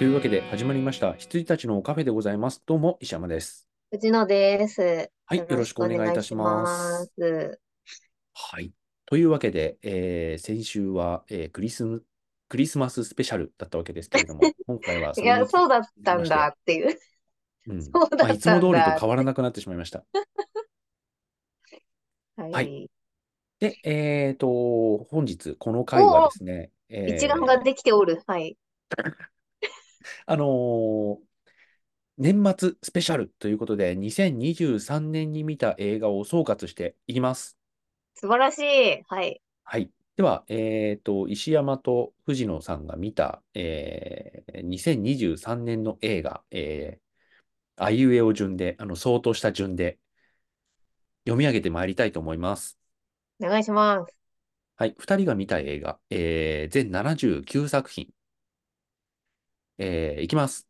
はい。というわけで始まりました。羊たちのカフェでございます。どうも、石山です。藤野です。はい。よよろしくお願いいたします。す。はい。というわけで、えー先週は、えークリスム、クリスマススペシャルだったわけですけれども、今回はそいや、そうだったんだっていう。うんそうだったんだまあ、いつも通りと変わらなくなってしまいました。はい。はいで、えっと、本日、この回はですね、えー一覧ができておる。はい。あのー年末スペシャルということで、2023年に見た映画を総括していきます。素晴らしい。はい。はい。では、えっと、石山と藤野さんが見た、えー2023年の映画、えー、あいうえお順で、あの、相当した順で読み上げてまいりたいと思います。お願いします。はい。二人が見た映画、えー全79作品。えーいきます。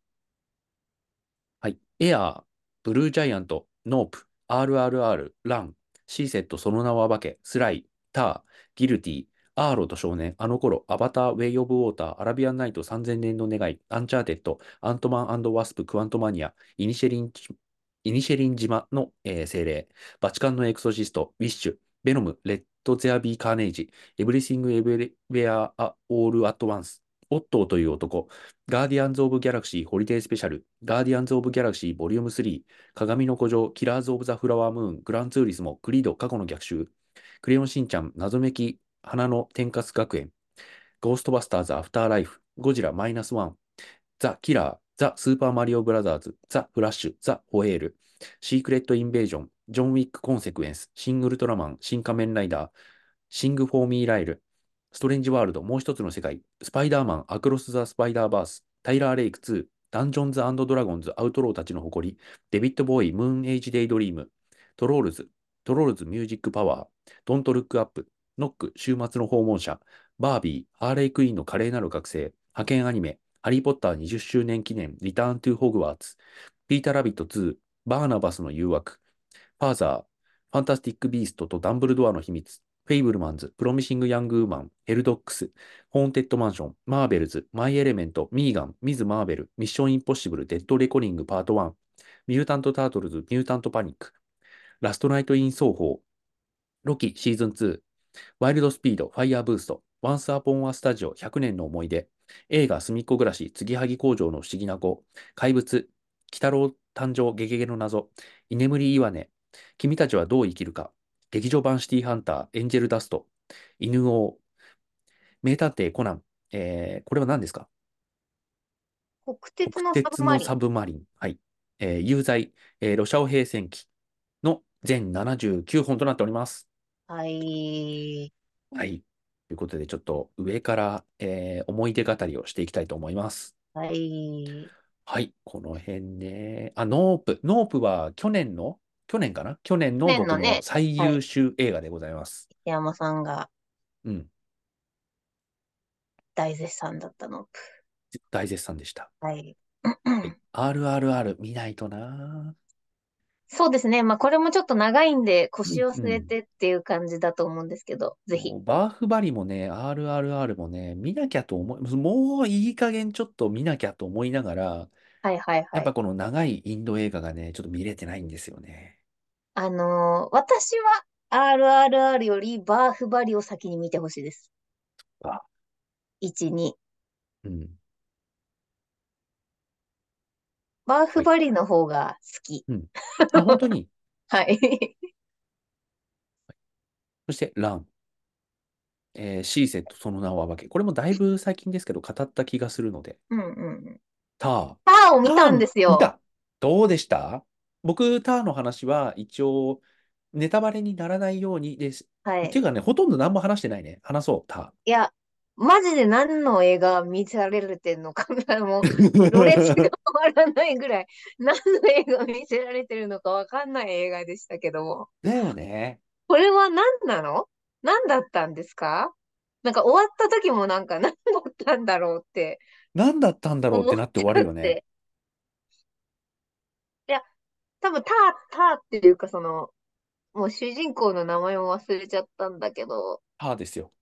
はい。エアー、ブルージャイアント、ノープ、RRR、ラン、シー・セッド、その名を暴け、スライ、ター、ギルティ、アーロと少年、あの頃、アバター、ウェイ・オブ・ウォーター、アラビアン・ナイト、3000年の願い、アンチャーテッド、アントマンワスプ、クワントマニア、イニシェリン、イニシェリン島の、えー精霊、バチカンのエクソシスト、ウィッシュ、ベノム、レット・ゼア・ビー・カーネイジ、エブリシング・エブリウェア・オール・アット・ワンス、オットーという男、ガーディアンズ・オブ・ギャラクシー・ホリデー・スペシャル、ガーディアンズ・オブ・ギャラクシー・ボリューム3、かがみの孤城、キラーズ・オブ・ザ・フラワームーン、グランツーリスモ、クリード、過去の逆襲、クレヨンしんちゃん、謎メキ、花の天カス学園、ゴーストバスターズ・アフターライフ、ゴジラマイナスワン、ザ・キラー、ザ・スーパーマリオブラザーズ、ザ・フラッシュ、ザ・ホエール、シークレット・インベージョン、ジョン・ウィック・コンセクエンス、シン・ウルトラマン、新仮面ライダー、シング・フォー・ミー・ライル、ストレンジ・ワールド、もう一つの世界、スパイダーマン、アクロス・ザ・スパイダーバース、タイラー・レイク2、ダンジョンズアンドラゴンズ、アウトローたちの誇り、デヴィッド・ボウイ、ムーン・エイジ・デイ・ドリーム、トロールズ、トロールズ・ミュージック・パワー、ドント・ルック・アップ、ノック、週末の訪問者、バービー、ハーレイ・クイーンの華麗なる覚醒、ハケンアニメ、ハリー・ポッター20周年記念、リターン・トゥ・ホグワーツ、ピーター・ラビット2、バーナバスの誘惑、ファーザー、ファンタスティック・ビーストとダンブルドアの秘密、フェイブルマンズ、プロミシング・ヤング・ウーマン、ヘルドックス、ホーンテッド・マンション、マーベルズ、マイ・エレメント、ミーガン、ミズ・マーベル、ミッション・インポッシブル、デッド・レコニング・パート1、ミュータント・タートルズ、ミュータント・パニック、ラスト・ナイト・イン・ソーホー、ロキシーズン2、ワイルド・スピード、ファイヤー・ブースト、ワンス・アポン・ア・スタジオ100年の思い出、映画、すみっこ暮らし、継ぎはぎ工場の不思議な子、怪物、鬼太郎誕生、ゲゲゲの謎、居眠り岩根、君たちはどう生きるか、劇場版シティハンター、エンジェルダスト、犬王、名探偵コナン、えーこれは何ですか？国鉄の国鉄のサブマリン。サブマリン。はい。えー有罪、えーロシアオ平戦記の全79本となっております。はい。はい。ということで、ちょっと上から、えー思い出語りをしていきたいと思います。はい。はい。この辺ね。あ、ノープ。ノープは去年の、去年かな？去年の僕の最優秀映画でございます。山さんがうん。大絶賛だったの。大絶賛でした。はい。はい。RRR 見ないとな。そうですね。まあ、これもちょっと長いんで、腰を据えてっていう感じだと思うんですけど、ぜひも。うバーフバリもね、RRR もね、見なきゃと思い、もういい加減ちょっと見なきゃと思いながら、はいはいはい。やっぱこの長いインド映画がね、ちょっと見れてないんですよね。あのー私は RRR よりバーフバリを先に見てほしいです。あ1、2。うん。バーフバリの方が好き。あ、本当に？はい。そして、ラン。えーシーセット、その名は化け。これもだいぶ最近ですけど、語った気がするので。うんうんうん。ター。ターを見たんですよ。見たどうでした？僕、ターの話は一応、ネタバレにならないようにです。はいっていうかね、ほとんど何も話してないね。話そう、タいや、マジで何の映画見せられてんのかな、もう、ー。ろれつが終わらないぐらい、何の映画見せられてるのかわかんない映画でしたけども。だよね。これは何なの？何だったんですか？なんか終わった時もなんか何だったんだろうって何だったんだろうって思なって終わるよね。多分ター、ターっていうかその、もう主人公の名前も忘れちゃったんだけど、ターですよ。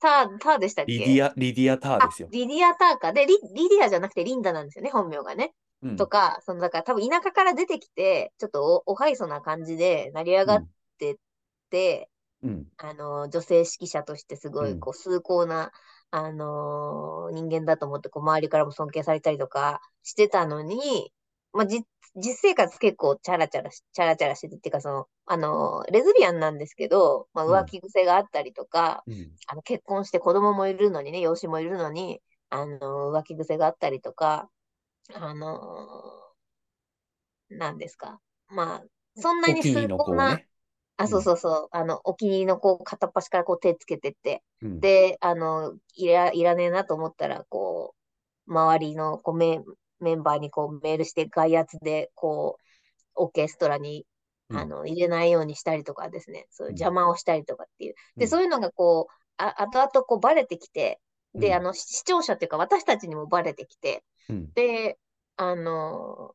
ター、ターでしたっけ？リディア、リディア・ターあですよ。リディア・ターか。で、リ、リディアじゃなくてリンダなんですよね、本名がね。うん。とか、その、だから多分田舎から出てきて、ちょっとお、おはいそな感じで成り上がっうん。てって、うん。あの、女性指揮者としてすごい、うん。こう、崇高な、あのー人間だと思って、こう、周りからも尊敬されたりとかしてたのに、まあ、じ、実生活結構チャラチャラし、チャラチャラしてて、っていうか、その、あのーレズビアンなんですけど、まあ、うん。浮気癖があったりとか、うん。あの、結婚して子供もいるのにね、養子もいるのに、あのー浮気癖があったりとか、あのーなんですか。まあ、そんなに崇高な。あ、そううん。そうそう。あの、お気に入りの子を片っ端からこう手つけてって。うん。で、あの、いら、いらねえなと思ったら、こう、周りのこうメ、メンバーにこうメールして外圧で、こう、オーケストラに、うん。あの、入れないようにしたりとかですね。そういう邪うん。魔をしたりとかっていう。で、うん。そういうのがこう、あ、後々こうバレてきて、うで、あん。の、視視聴者っていうか私たちにもバレてきて、うん。で、あの、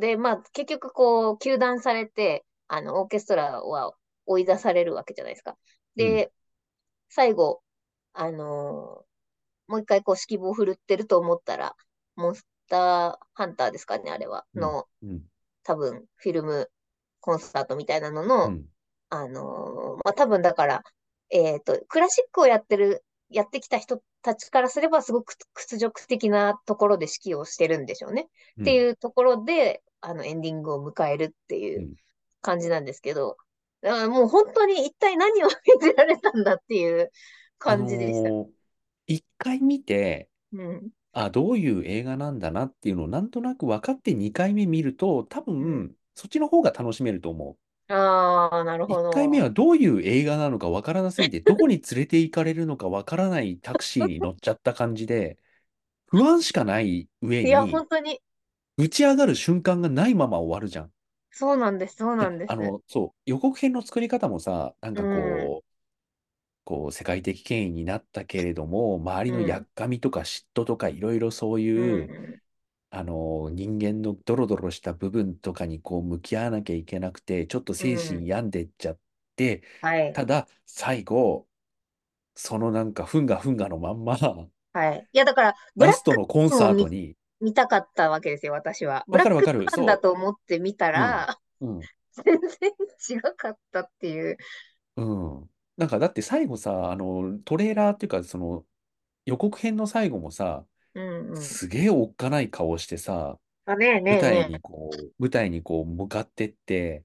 で、まあ、結局こう、糾弾されて、あの、オーケストラは追い出されるわけじゃないですか。うん。で、最後、あのもう一回こう指揮棒を振るってると思ったら、モンスターハンターですかね、あれは。うん。の、うん。多分、フィルムコンサートみたいなのうの、ん。あのまあ、多分だから、えっと、クラシックをやってる、やってきた人たちからすれば、すごく屈辱的なところで指揮をしてるんでしょうね。ってうん。いうところで、あの、エンディングを迎えるっていううん。感じなんですけど、だからもう本当に一体何を 見せられたんだっていうあ感じでした。のー一回見て、うん。あ、どういう映画なんだなっていうのをなんとなく分かって2回目見ると、多うん。分、そっちの方が楽しめると思う。ああ、なるほ1回目ど。はどういう映画なのか分からなすぎて、どこに連れて行かれるのか分からないタクシーに乗っちゃった感じで、不安しかない上いや、に、本当に、打ち上がる瞬間がないまま終わるじゃん。そうなんです、そうなで、んです。あの、そう、予告編の作り方もさ、なんかうん、こう、こう世界的権威になったけれども、周りのやうっかみとか嫉妬とかいろいろそうん、いう、うあの、人間のドロドロした部分とかにこう向き合わなきゃいけなくて、ちょっとん、精うん。神病んでっちゃって、はい、ただ最後、そのなんかふんがふんがのまんま、はい。いや、だから、ブラストのコンサートに、見たかったわけですよ、私は。わかるわかる、スワンだそと思って見たう、うん、ら、うん、全然違かったっていう。うん。なんかだって最後さ、あの、トレーラーっていうか、その予告編の最後もさ、うん、うん。すげえおっかない顔してさ、あ、ねえね舞台えねにこう、舞台にこう向かってって、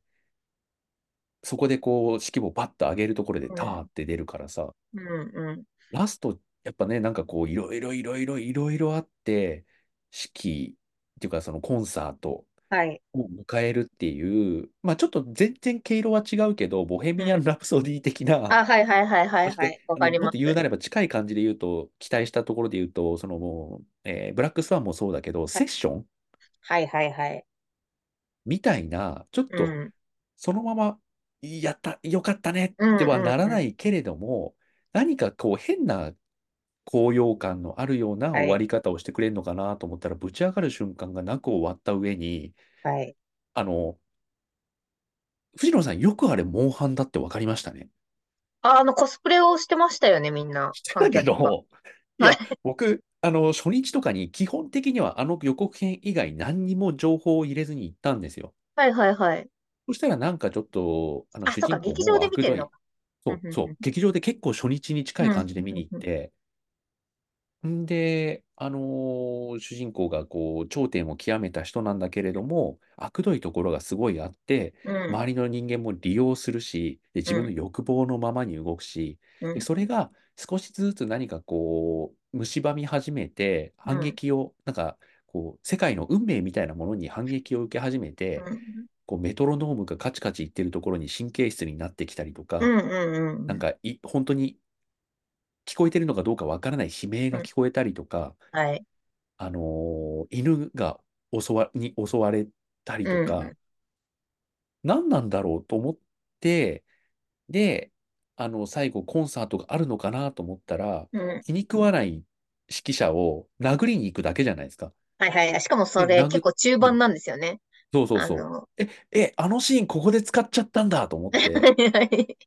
そこでこう、指揮棒バッと上げるところでえ。ターって出るからさ、うん、うん、ラスト、やっぱね、なんかこう、いろいろいろいろいろいろあって、式っていうか、そのコンサートはい。を迎えるっていう、まあちょっと全然毛色は違うけど、ボヘミアン・うん。ラプソディ的な、あ、はいはいはいはいはい。わかります。と言うなれば近い感じで言うと、期待したところで言うと、そのもう、えーブラックスワンもそうだけど、はいセッション？はいはいはい。みたいな、ちょっとうん。そのまま、やった、よかったねうんってはならうんう。なんいけれども、何かこう変な高揚感のあるようなはい。終わり方をしてくれるのかなと思ったら、ぶち上がる瞬間がなく終わった上に、はい。あの、藤野さん、よくあれ、モンハンだって分かりましたね。あ、あの、コスプレをしてましたよね、みんな、してたけ観客が。ど、いはい。や、僕、あの、初日とかに基本的にはあの予告編以外何にも情報を入れずに行ったんですよ。はいはいはい。そしたらなんかちょっと、あの、あ、主そうか、人公も劇場で見悪どい、てんのか。そうう、そう、劇場で結構初日に近んうんい感じで見に行って、んで、あのー主人公がこう頂点を極めた人なんだけれども、悪どいところがすごいあって、周りの人間も利用するし、で、自分の欲望のままに動くし、で、うん。それが少しずつ何かこう、蝕み始めて、反撃を、なんか、こう、世界の運命みたいなものに反撃を受け始めて、うん。こうメトロノームがカチカチいってるところに神経質になってきたりとか、うんうんうん。なんかい、本当に聞こえてるのかどうかわからない悲鳴が聞こえたりとか、はい。あのー犬が襲わに襲われたりとか、うんうん何なんだろうと思って、で、あの、最後コンサートがあるのかなと思ったら、うん気に食わない指揮者を殴りに行くだけじゃないですか。はいはい。しかもそで、れ殴、結構中盤なんですよね。そうそうそう。あの、え、え、あのシーンここで使っちゃったんだと思って、はい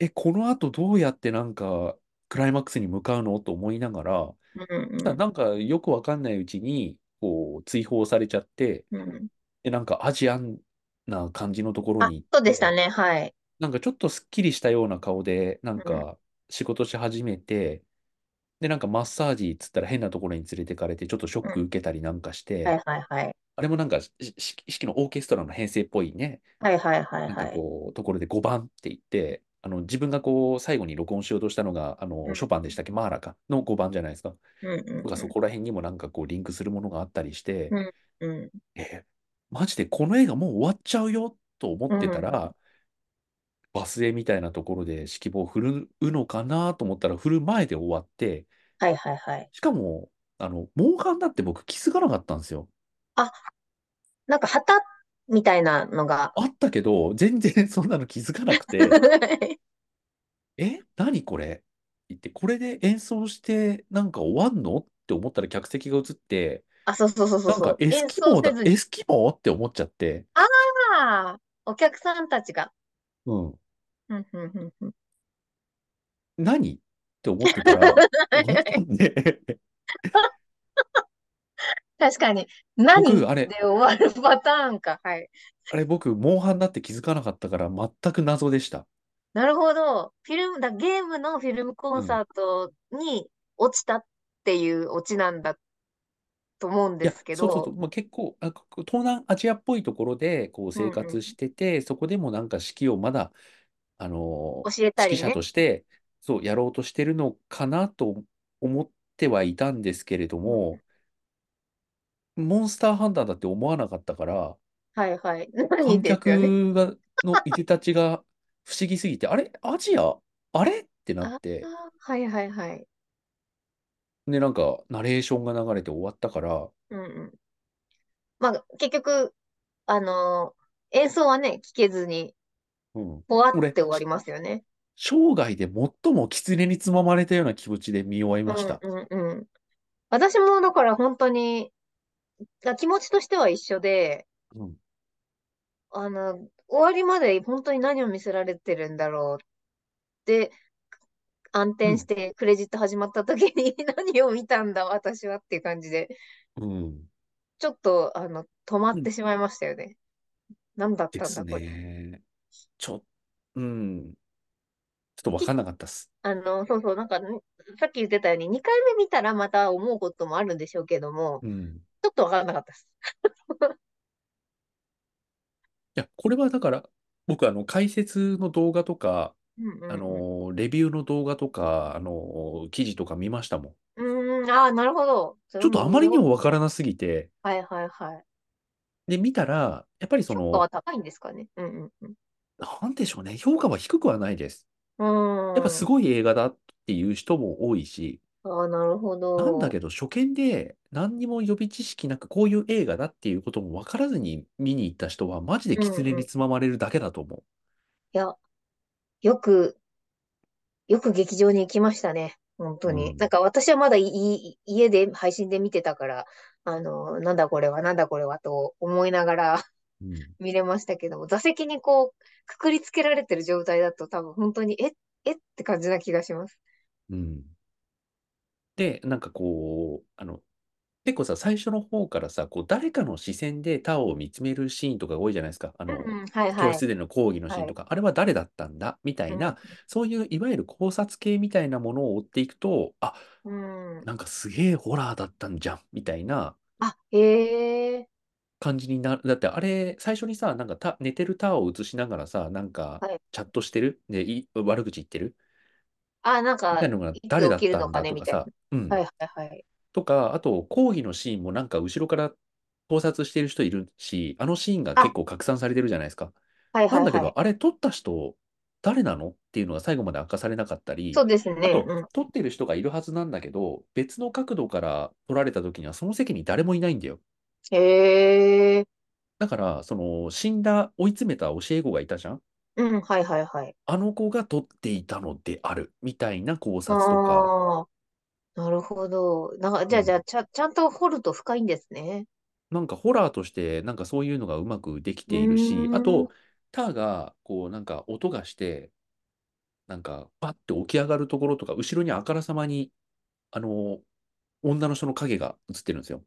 え、この後どうやってなんか、クライマックスに向かうの？と思いながら、うんなんかよくわかんないうちに、こう、追放されちゃって、うん。うん。で、なんかアジアンな感じのところあ、にそうでしたて、ね。はい。なんかちょっとすっきりしたような顔で、なんうん。か仕事し始めて、で、なんかマッサージっつったら変なところに連れてかれて、ちょっとショッうん。ク受けたりなんかして、はいはいはい。あれもなんか式のオーケストラの編成っぽいね、はいはいはいなんかはい。こう、ところで5番って言って、あの自分がこう、最後に録音しようとしたのが、あの、ショうん。パンでしたっけ、マーラか？の5番じゃないですか。うんうんとかそこら辺にもなんかこう、リンクするものがあったりして、うん。うん。え、マジでこの映画もう終わっちゃうよと思っうん。うん。てたら、バスへみたいなところで指揮棒を振るうのかなと思ったら、振る前で終わって、はいはいはい。しかも、あの、モンハンだって僕気づかなかったんですよ。あ、なんか旗みたいなのが。あったけど、全然そんなの気づかなくて、え、何これ？言って、これで演奏してなんか終わんの？って思ったら客席が映って、あ、そうそうそうそう。なんかエス演キモーだ。エスキモーって思っちゃって、ああ、お客さんたちが。うん、うんうんうんうん。何？って思ってたら、確かに。何僕、あれ、で終わるパターンか。はい。あれ僕、モンハンだって気づかなかったから全く謎でした。なるほど。フィルムだ、ゲームのフィルムコうん。ンサートに落ちたっていうオチなんだと思うんですけど。そうそうそう、まあ、結構、あ、ここ東南アジアっぽいところでこううん生活しうん。てて、そこでもなんか指揮をまだ、あの教えた指揮者。として、そう、やろうとしてるのかなと思ってはいたんですけれどうんも、モンスターハンターだって思わなかったから、はいはい。何観ですよね。客が、のいでたちが不思議すぎて、あれ？アジア？あれ？ってなっあて、あ、はいはいはい。で、なんか、ナレーションが流れて終わったから、うんうん。まあ、結局、あのー演奏はね、聞けずに、うん。ぽわっ俺、て終わりますよね。生涯で最も狐につままれたような気持ちで見終わりうました。んうんうん。私もだから本当に、あ気持ちとしては一緒で、うん。あの、終わりまで本当に何を見せられてるんだろうって暗うん。転してクレジット始まった時に 何を見たんだ私はっていう感じで、うん。ちょっとあの、止まっうんてしまいましたよね。何だったんだこれ。ね。ちょ、うん。ちょっとわかき、んなかったっす。あの、そうそう、なんか、ねさっき言ってたように2回目見たらまた思うこともあるんでしょうけども、うん。ちょっとわからなかったです。いや、これはだから、僕、あの、解説の動画とか、うんあうんの、レビューの動画とか、あの、記事とか見ましたもん。うん。うーん、ああ、なるほど。それちょっとあまりにもよ、もわからなすぎて、はいはいはい。で、見たら、やっぱりその、評価は高いんですかね。うんうんうん。なんでしょうね、評価は低くはないです。うやっぱーん。すごい映画だっていう人も多いし、ああ、なるほど。なんだけど、初見で何にも予備知識なく、こういう映画だっていうことも分からずに見に行った人は、マジでうんうん。い狐につままれるだけだと思や、よく、よく劇場に行きましたね。本当に。なんん。か私はまだいい家で配信で見てたから、あの、なんだこれは、なんだこれはと思いながらうん。見れましたけども、座席にこう、くくりつけられてる状態だと多分本当に、え、えって感じな気がします。うんで、なんかこう、あの、結構さ、最初の方からさ、こう、誰かの視線で他を見つめるシーンとかが多いじゃないですか。あの、うんうん、はいはい。教室での講義のシーンはい。とか、あれは誰だったんだ？みたいな、そういういわゆる考察系みたいなものを追っていくと、あ、うん。うん。なんかすげえホラーだったんじゃん、みたいなあ、へえ。感じになる。だってあれ、最初にさ、なんかた寝てるタワーを映しながらさ、なんかはい。チャットしてる？で、い悪口言ってる？あ、なんか、みたいなのがいつ誰だったのかね、みたいだとかさ、うな。はん。いはいはい。とか、あと、講義のシーンもなんか後ろから盗撮してる人いるし、あのシーンがあ、結構拡散されてるじゃないですか。はいなんだけど。あれ撮った人、誰なのっていうのが最後まで明かされなかったり、そうですね。あと、うん。撮ってる人がいるはずなんだけど、別の角度から撮られた時にはその席に誰もいないんだよ。へえ。だから、その、死んだ、追い詰めた教え子がいたじゃんうん、はいはいはい。あの子が撮っていたのである、みたいな考察とか、ああ、なるほど。なんか、じゃあ、じゃうんあ、ちゃ、ちゃんと掘ると深いんですね。なんかホラーとして、なんかそういうのがうまくできうているし、あーん。と、ターが、こう、なんか音がして、なんか、パッて起き上がるところとか、後ろにあからさまに、あの、女の人の影が映ってるんですよ。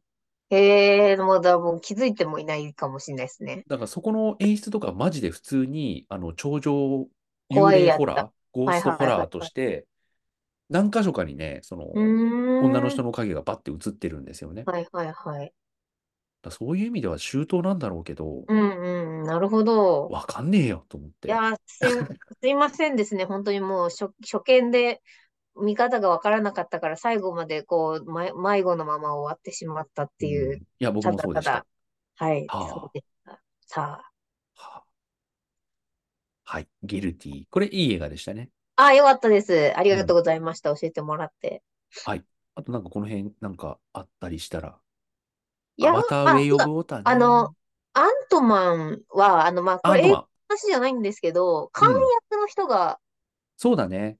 へえ、もうだ、もう気づいてもいないかもしれないですね。だからそこの演出とかマジで普通に、あの、頂上幽怖いやつだ。霊ホラー、ゴーはいストホラー。として、何箇所かにね、その、う女の。人の影がバッて映ってるんですよね。だかはいはいはい。らそういう意味では周到なんだろうけど、うんうん。なるほど。わかんねえよと思って。いやー、すい、すいませんですね。本当にもう初、初見で見方がわからなかったから、最後までこう、ま、迷子のまま終わってしまったっうん。ていう、いや、僕たもそうでした。はい、そうはでした。さあ、はあ、はい。ギルティ。これいい映画でしたね。あ。あ、よかったです。ありうん。がとうございました。教えてもらって。はい。あとなんかこの辺なんかあったりしたら、いや、ウあ、ェイ・オブ・。ウォーターあの、ね。アントマンは、あの、まあ、これ。話じゃないんですけど、監うん。役の人がそうだね。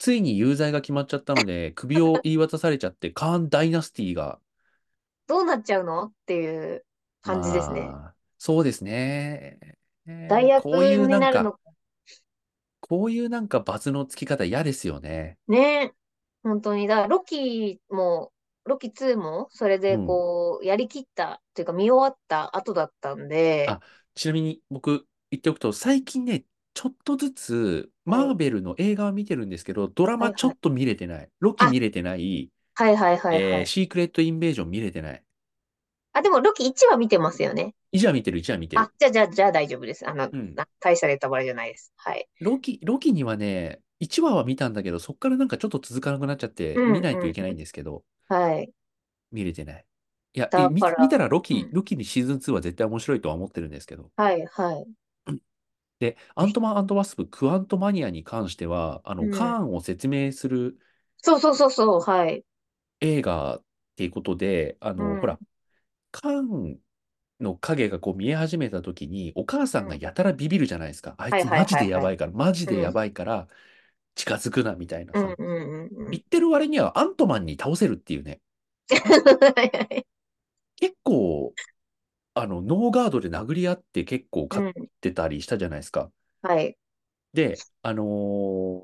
ついに有罪が決まっちゃったので、首を言い渡されちゃって、カーン・ダイナスティが、どうなっちゃうの？っていう感じですね。まあ、そうですね。代えーこうい役うなんか、になるのか。こういうなんかバツのつき方嫌ですよね。ね。本当に。だから、ロキも、ロキ2も、それでうん。こう、やりきったっていうか、見終わった後だったんで、あ、ちなみに僕言っておくと、最近ね、ちょっとずつはい。マーベルの映画は見てるんですけど、ドラ。マちょっと見れてない。ロキあ、見れてない。はいはいはいはい。えーシークレット・インベージョン見れてない。あ、でも、ロキ1は見てますよね。一話見てる、一話見てあ、る。じゃあ、じゃあ、じゃあ大丈夫です。あの、うん。な大したネタバレじゃないです。はい。ロキ、ロキにはね、1話は見たんだけど、そっからなんかちょっと続かなくなっちゃって、うん見ないといけないん。ですけど、はい。見れてない。いや、え、見、だから、見たらロキ、うん。ロキにシーズン2は絶対面白いとは思ってるんですけど。はいはい。で、アントマンワスプ、クアントマニアに関しては、あの、うん。カーンを説明するそうそうそうそう、はい。映画っていうことで、あの、ほうん。ら、カーンの影がこう見え始めた時に、お母さんがうん。やたらビビるじゃないですか。あいつマジ。でやばいから、マジでやうん。ばいから近づくなみたいなさ。うんうんうんうん。言ってる割にはアントマンに倒せるっていうね。結構、あの、ノーガードで殴り合って結構勝っうん。てたりしたじゃないですか。はい。で、あの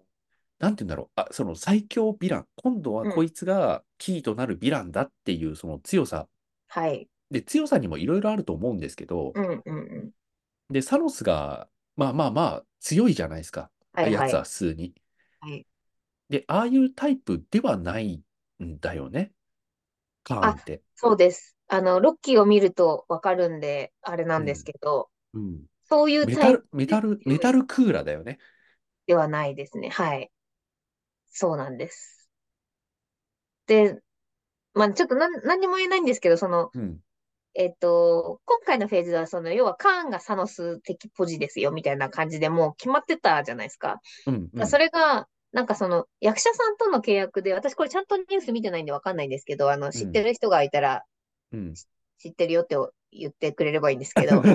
ーなんて言うんだろう。あ、その最強ヴィラン。今度はうん。こいつがキーとなるヴィランだっていうその強さ。はい。で、強さにもいろいろあると思うんですけど、うんうんうん。で、サノスが、まあまあまあ、強いじゃないですか。やつははいはい。普通に。はい。で、ああいうタイプではないんだよね。カーンあ、って。そうです。あの、ロッキーを見るとわかるんで、あれなんですうん。けど、うん。そういうタイプメタル、メでタル、メタルクーラーだよね。ではないですね。はい。そうなんです。で、まあちょっとなん何にも言えないんですけど、その、うん。えっと、今回のフェーズは、その、要はカーンがサノス的ポジですよ、みたいな感じでもう決まってたじゃないですか。うん。うそん。れが、なんかその、役者さんとの契約で、私これちゃんとニュース見てないんでわかんないんですけど、あの、知ってうん。る人がいたら、うん。し知ってるよって言ってくれればいいんですけど、知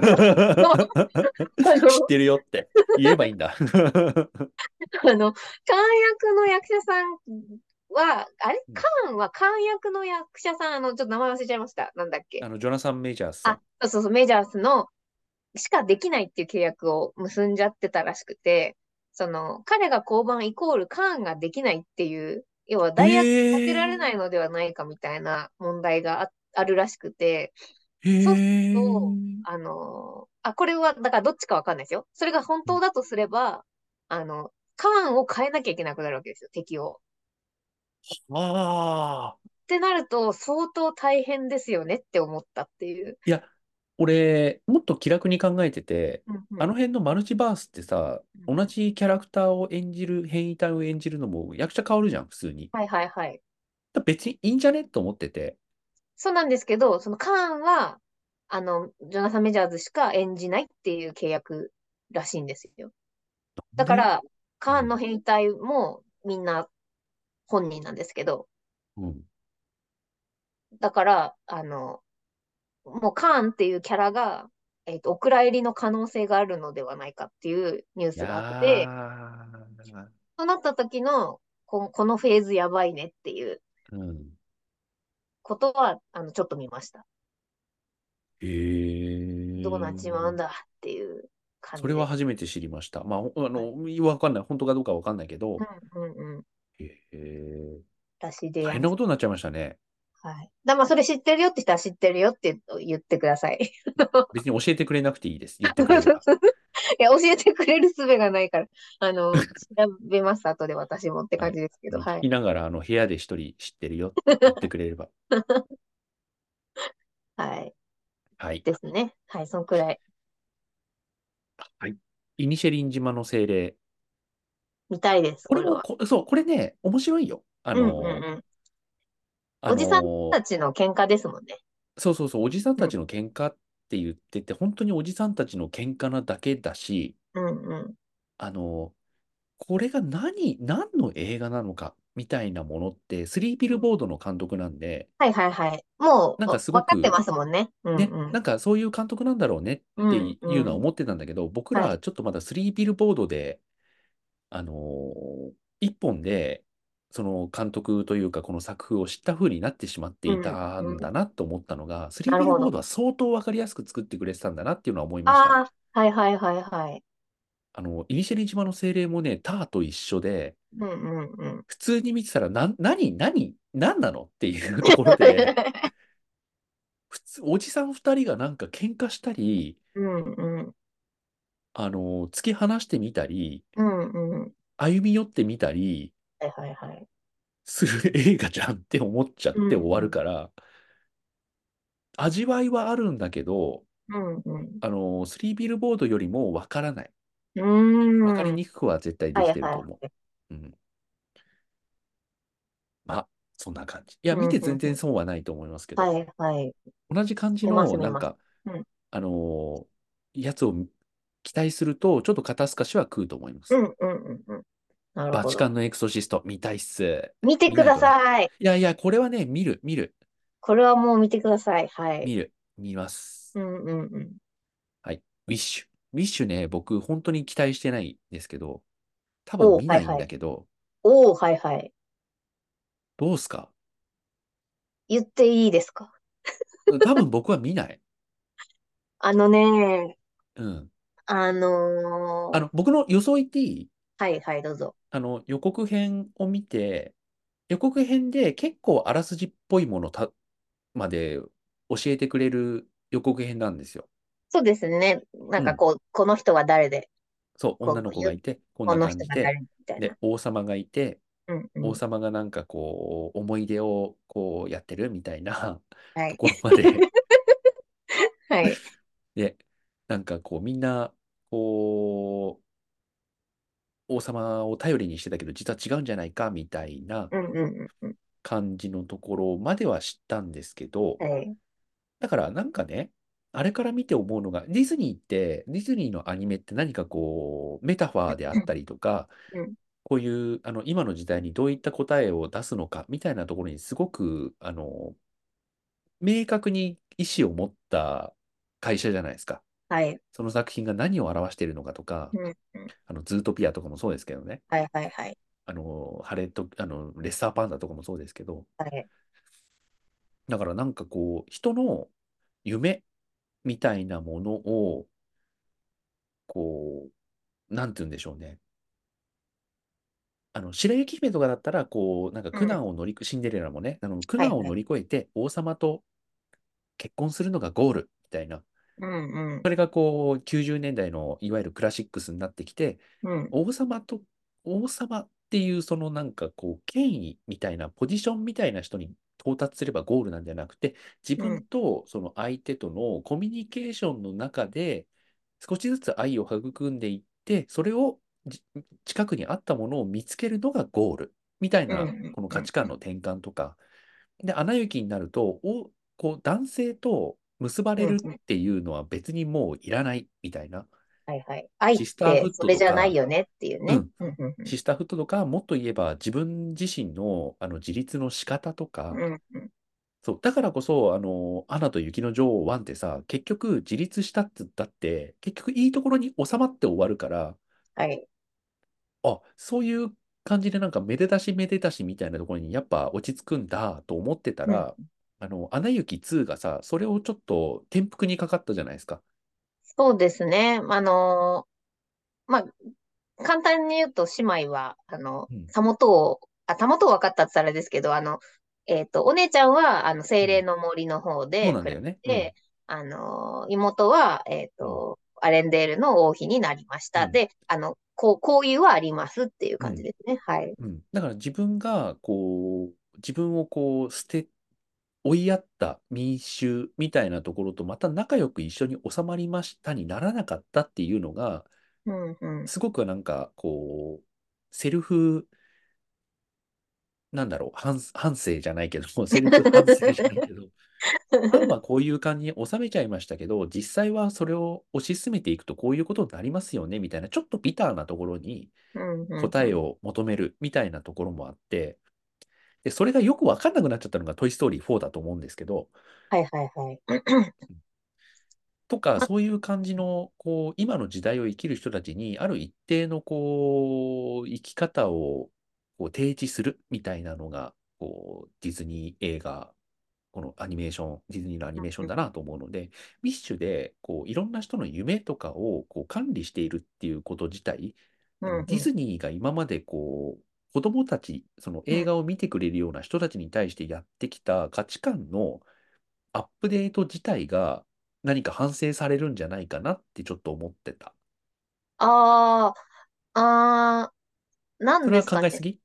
ってるよって言えばいいんだ。あの、カーン役の役者さんは、あれ？カうんーンはカーン役の役者さん、あの、ちょっと名前忘れちゃいました。なんだっけ？あの、ジョナサン・メジャースさあ、ん。そうそうそう、メジャースのしかできないっていう契約を結んじゃってたらしくて、その、彼が降板イコールカーンができないっていう、要はへ代役立てられないえ。のではないかみたいな問題があ、あるらしくて、へそうするえ。と、あの、あ、これは、だからどっちかわかんないですよ。それが本当だとすれば、あの、カーンを変えなきゃいけなくなるわけですよ、敵を。ああ。ってなると、相当大変ですよねって思ったっていう。いや、俺、もっと気楽に考えてて、うんうん。あの辺のマルチバースってさ、同うんうんじキャラクターを演じる、変異体を演じるのも役者変わるじゃん、普通に。はいはいはい。だ別にいいんじゃねと思ってて。そうなんですけど、そのカーンは、あの、ジョナサン・メジャーズしか演じないっていう契約らしいんですよ。で、だから、カーンのうん、変態もみんな本人なんですけど、うん。だから、あの、もうカーンっていうキャラが、えっと、お蔵入りの可能性があるのではないかっていうニューいスがあって、そうなった時の、こ、このフェーズやばいねっていううん。ことは、あの、ちょっと見ました。へどうなっちまうんえ。だっていう。それは。初めて知りました。まあ、ほあはい。の、わかんない。本当かどうかわかんないけど、うんうんうん。へえ、私で大。変なことになっちゃいましたね。はい。だまあ、それ知ってるよって人は知ってるよって言ってください。別に教えてくれなくていいです。言ってくれれば。いや、教えてくれる術がないから、あの、調べます、後で私もってはい。感じですけど、はい。きながら、あの、部屋で一人知ってるよって言ってくれれば。はい。はい。ですね。はい、そんくらい。はい。イニシェリン島の精霊。見たいです、これもそう、これね、面白いよ。あうんうんの、うん。あおじさんの、たちの喧嘩ですもんね。そうそうそう、おじさん、たちの喧嘩って言ってて、本当におじさんたちの喧嘩なだけだし、うんうん。あの、これが何、何の映画なのかみたいなものって、スリービルボードの監督なんで、はいはいはい。もう、なんかお分かってすごく、ますもんね。うんね、うん。なんかそういう監督なんだろうねっうてんうん。いうのは思ってたんだけど、僕はい。らちょっとまだスリービルボードで、あのー一本で、その監督というか、この作風を知った風になってしまっていうんたんうん。だなと思ったのが、スリーなるほど。ビルボードは相当わかりやすく作ってくれてたんだなっていうのは思いました。ああ、はいはいはいはい。あの、イニシャリ島の精霊もね、ターと一緒で、うんうんうん。普通に見てたら、な、何、何、何なのっていうところで、普通、おじさん二人がなんか喧嘩したり、うんうん。あの、突き放してみたり、うんうん。歩み寄ってみたりはいはいはい。する映画じゃんって思っちゃっうんて終わうん。るから、味わいはあるんだけど、うんうん。あの、スリービルボードよりもわからない。うーわかりん。にくくは絶対できはいてると思はい。う。うん。まあ、そんな感じ。いや、うん見てうんうん。全然損はないと思いますけど、はいはい。同じ感じ見ますの、見ます。なんか、うん。あのーやつを期待すると、ちょっと肩透かしは食うと思います。うんうんうんうん。バチカンのエクソシスト、見たいっす。見てくだ。さい。いやいや、これはね、見る、見る、これはもう見てください。はい。見る、見ます。うんうんうん。はい。ウィッシュ。ウィッシュね、僕、本当に期待してないんですけど、多分見ないん。だけど、おー、はいはい。どうすか？言っていいですか？多分僕は見ない。あのね、うん。あのーあの、僕の予想言っていい？はいはい、どうぞ。あの、予告編を見て、予告編で結構あらすじっぽいものたまで教えてくれる予告編なんですよ。そうですね。なうん。んかこう、この人は誰で、そう、女の子がいて、こんなこの感じで、人が誰みたいな。で、王様がいて、うんうん。王様がなんかこう、思い出をこうやってるみたいなはとい。ころまで はい。で、なんかこう、みんな、こう、王様を頼りにしてたけど、実は違うんじゃないかみたいな。感じのところまでは知ったんですけど、はい。だからなんかね、あれから見て思うのが、ディズニーって、ディズニーのアニメって何かこう、メタファーであったりとか、うん。こういうあの今の時代にどういった答えを出すのかみたいなところにすごくあの明確に意思を持った会社じゃないですか。はい。その作品が何を表しているのかとか、うんうん。あのズートピアとかもそうですけどね、はいはいはい。あのハレット、あのレッサーパンダとかもそうですけど、はい。だからなんかこう、人の夢みたいなものを、こう、なんて言うんでしょうね。あの白雪姫とかだったら、こう、なんか苦うん。難を乗り越え、シンデレラもね、あの苦難を。乗り越えて王様と結婚するのがゴールみたいな。うんうん。それがこう、90年代のいわゆるクラシックスになってきて、うん。王様と、王様っていうそのなんかこう、権威みたいな、ポジションみたいな人に到達すればゴールなんじゃなくて、自うん。分とその相手とのコミュニケーションの中で、少しずつ愛を育んでいって、それをじ近くにあったものを見つけるのがゴールみたいうん。な、このうん。価値観の転換とか、で、アナ雪になると、お、こう、男性と結ばれるっ。ていうのは別にもういらないみたいな。はいはい。愛っシスターフッてそれじゃないよねっていうね。シスターフットとか、もっと言えば自分自身の、あの自立の仕方とか、うんうん。そう、だからこそ、あの、アナと雪の女王1ってさ、結局自立したって言ったって、結局いいところに収まって終わるから、はい。あ、そういう感じでなんかめでたしめでたしみたいなところにやっぱ落ち着くんだと思ってたうん。ら、あの、アナ雪2がさ、それをちょっと転覆にかかったじゃないですか。そうですね。あの、まあ、簡単に言うと姉妹は、あの、うん。たもとを、あ、たもとを分かったって言ったらあれですけど、あの、えっと、お姉ちゃんは、あの、精霊うん。の森の方そうで暮らしなんだよね。うん。て、あの、妹は、えっうん。と、アレンデールの王妃になりました。うん。で、あの、こう、交友はありますっていううん。感じですね。はい。うん。だから自分が、こう、自分をこう、捨て、追いやった民衆みたいなところとまた仲良く一緒に収まりましたにならなかったっていうのが、うん、うん。すごくなんか、こう、セルフ、なんだろう、反、反省じゃないけど、セルフ反省じゃないけど、ファンはこういう感じに収めちゃいましたけど、実際はそれを推し進めていくとこういうことになりますよね、みたいな、ちょっとビターなところに答えうん。を求めるみたいなところもあって、で、それがよくわかんなくなっちゃったのがトイ・ストーリー4だと思うんですけど、はい、はい、はい。とか、ま、そういう感じの、こう、今の時代を生きる人たちに、ある一定の、こう、生き方を、こう、提示するみたいなのが、こう、ディズニー映画、このアニメーション、ディズニーのアニメーションだなと思うので、ウィッシュで、こう、いろんな人の夢とかを、こう、管理しているっていうこと自体、ディうん、ズニーが今まで、こう、子供たち、その映画を見てくれるような人たちに対してやってきた価値観のアップデート自体が何か反省されるんじゃないかなってちょっと思ってた。ああ、ああ、なんそれはですかね。考えすぎ？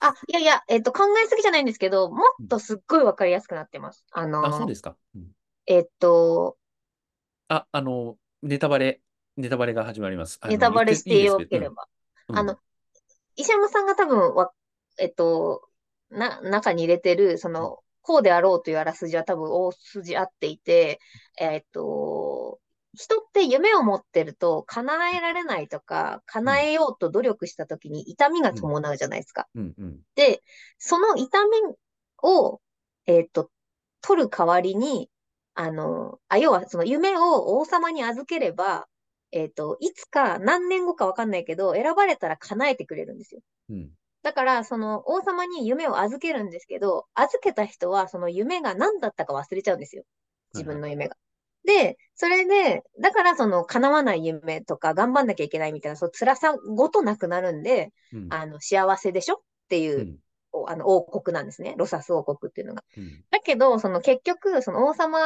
あ、いやいや、えっと、考えすぎじゃないんですけど、もっうん。とすっごいわかりやすくなってます。ああ、そうの、ですか。うん。えっと、あ、あの、ネタバレ、ネタバレが始まります。あネの、言ってタバレしてよければ。あの、うん、石山さんが多分わ、えっと、な、中に入れてる、そうん、の、こうであろうというあらすじは多分大筋合っていて、えっと、人って夢を持ってると叶えられないとか、うん、叶えようと努力した時に痛みがうん、伴うじゃないですか。うん、うん、で、その痛みを、えっと、取る代わりに、あの、あ、要はその夢を王様に預ければ、えっと、いつか何年後かわかんないけど、選ばれたら叶えてくれるんですよ。うん、だから、その王様に夢を預けるんですけど、預けた人はその夢が何だったか忘れちゃうんですよ。自。分の夢が。で、それで、だからその叶わない夢とか頑張んなきゃいけないみたいな、そう辛さごとなくなるんで、うん、あの、幸せでしょっていうあの、王国なんですね。ロサス王国っていうのが。うん、だけど、その結局、その王様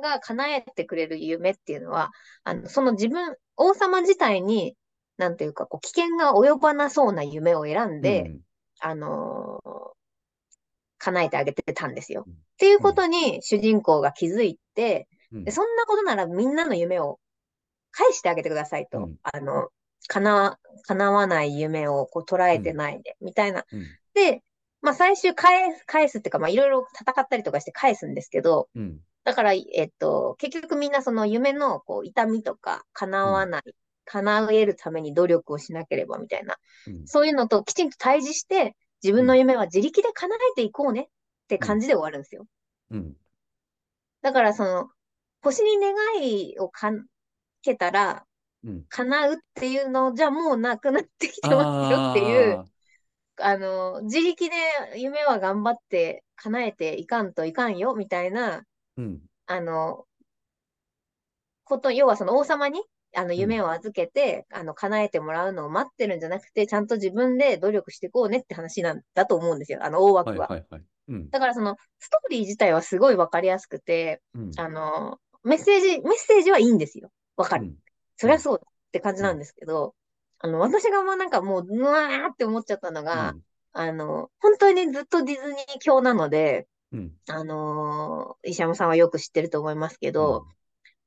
が叶えてくれる夢っていうのは、あの、その自分、王様自体に、なんていうか、こう、危険が及ばなそうな夢を選んうで、ん、あのー叶えてあげてたんですよ。うん、っていううん、ことに主人公が気づいて、で、うん、そんなことならみんなの夢を返してあげてくださいうと。ん、あの、叶わ、ない夢をこう捉えてうん、ないで、みたいな。うん、で、まあ最終返す、返すっていうか、まあいろいろ戦ったりとかして返すんですけど、うん、だから、えっと、結局みんなその夢のこう痛みとか叶うん、わない、叶えるために努力をしなければみたいな、うん、そういうのときちんと対峙して、自うん、分の夢は自力で叶えていこうねってうん、感じで終わるんですよ。うん、だからその、星に願いをかけたらうん。叶うっていうのじゃもうなくなってきてますよっていう、ああの、自力で夢は頑張って叶えていかんといかんよみたいな、ー、うん、あの、こと、要はその王様に、あの、うん、夢を預けて、あの、叶えてもらうのを待ってるんじゃなくて、ちゃんと自分で努力していこうねって話なんだと思うんですよ。あの、大は枠は。いはいはい。うん、だからその、ストーリー自体はすごいわかりやすくて、うん、あの、メッセージ、メッセージはいいんですよ。わかる。うん、うん、そりゃそうだって感じなんうん、ですけど、あの、私がまあなんかもう、うわーって思っちゃったのうが、ん、あの、本当にずっとディズニー教なので、うん、あのー石山さんはよく知ってると思いますけうど、ん、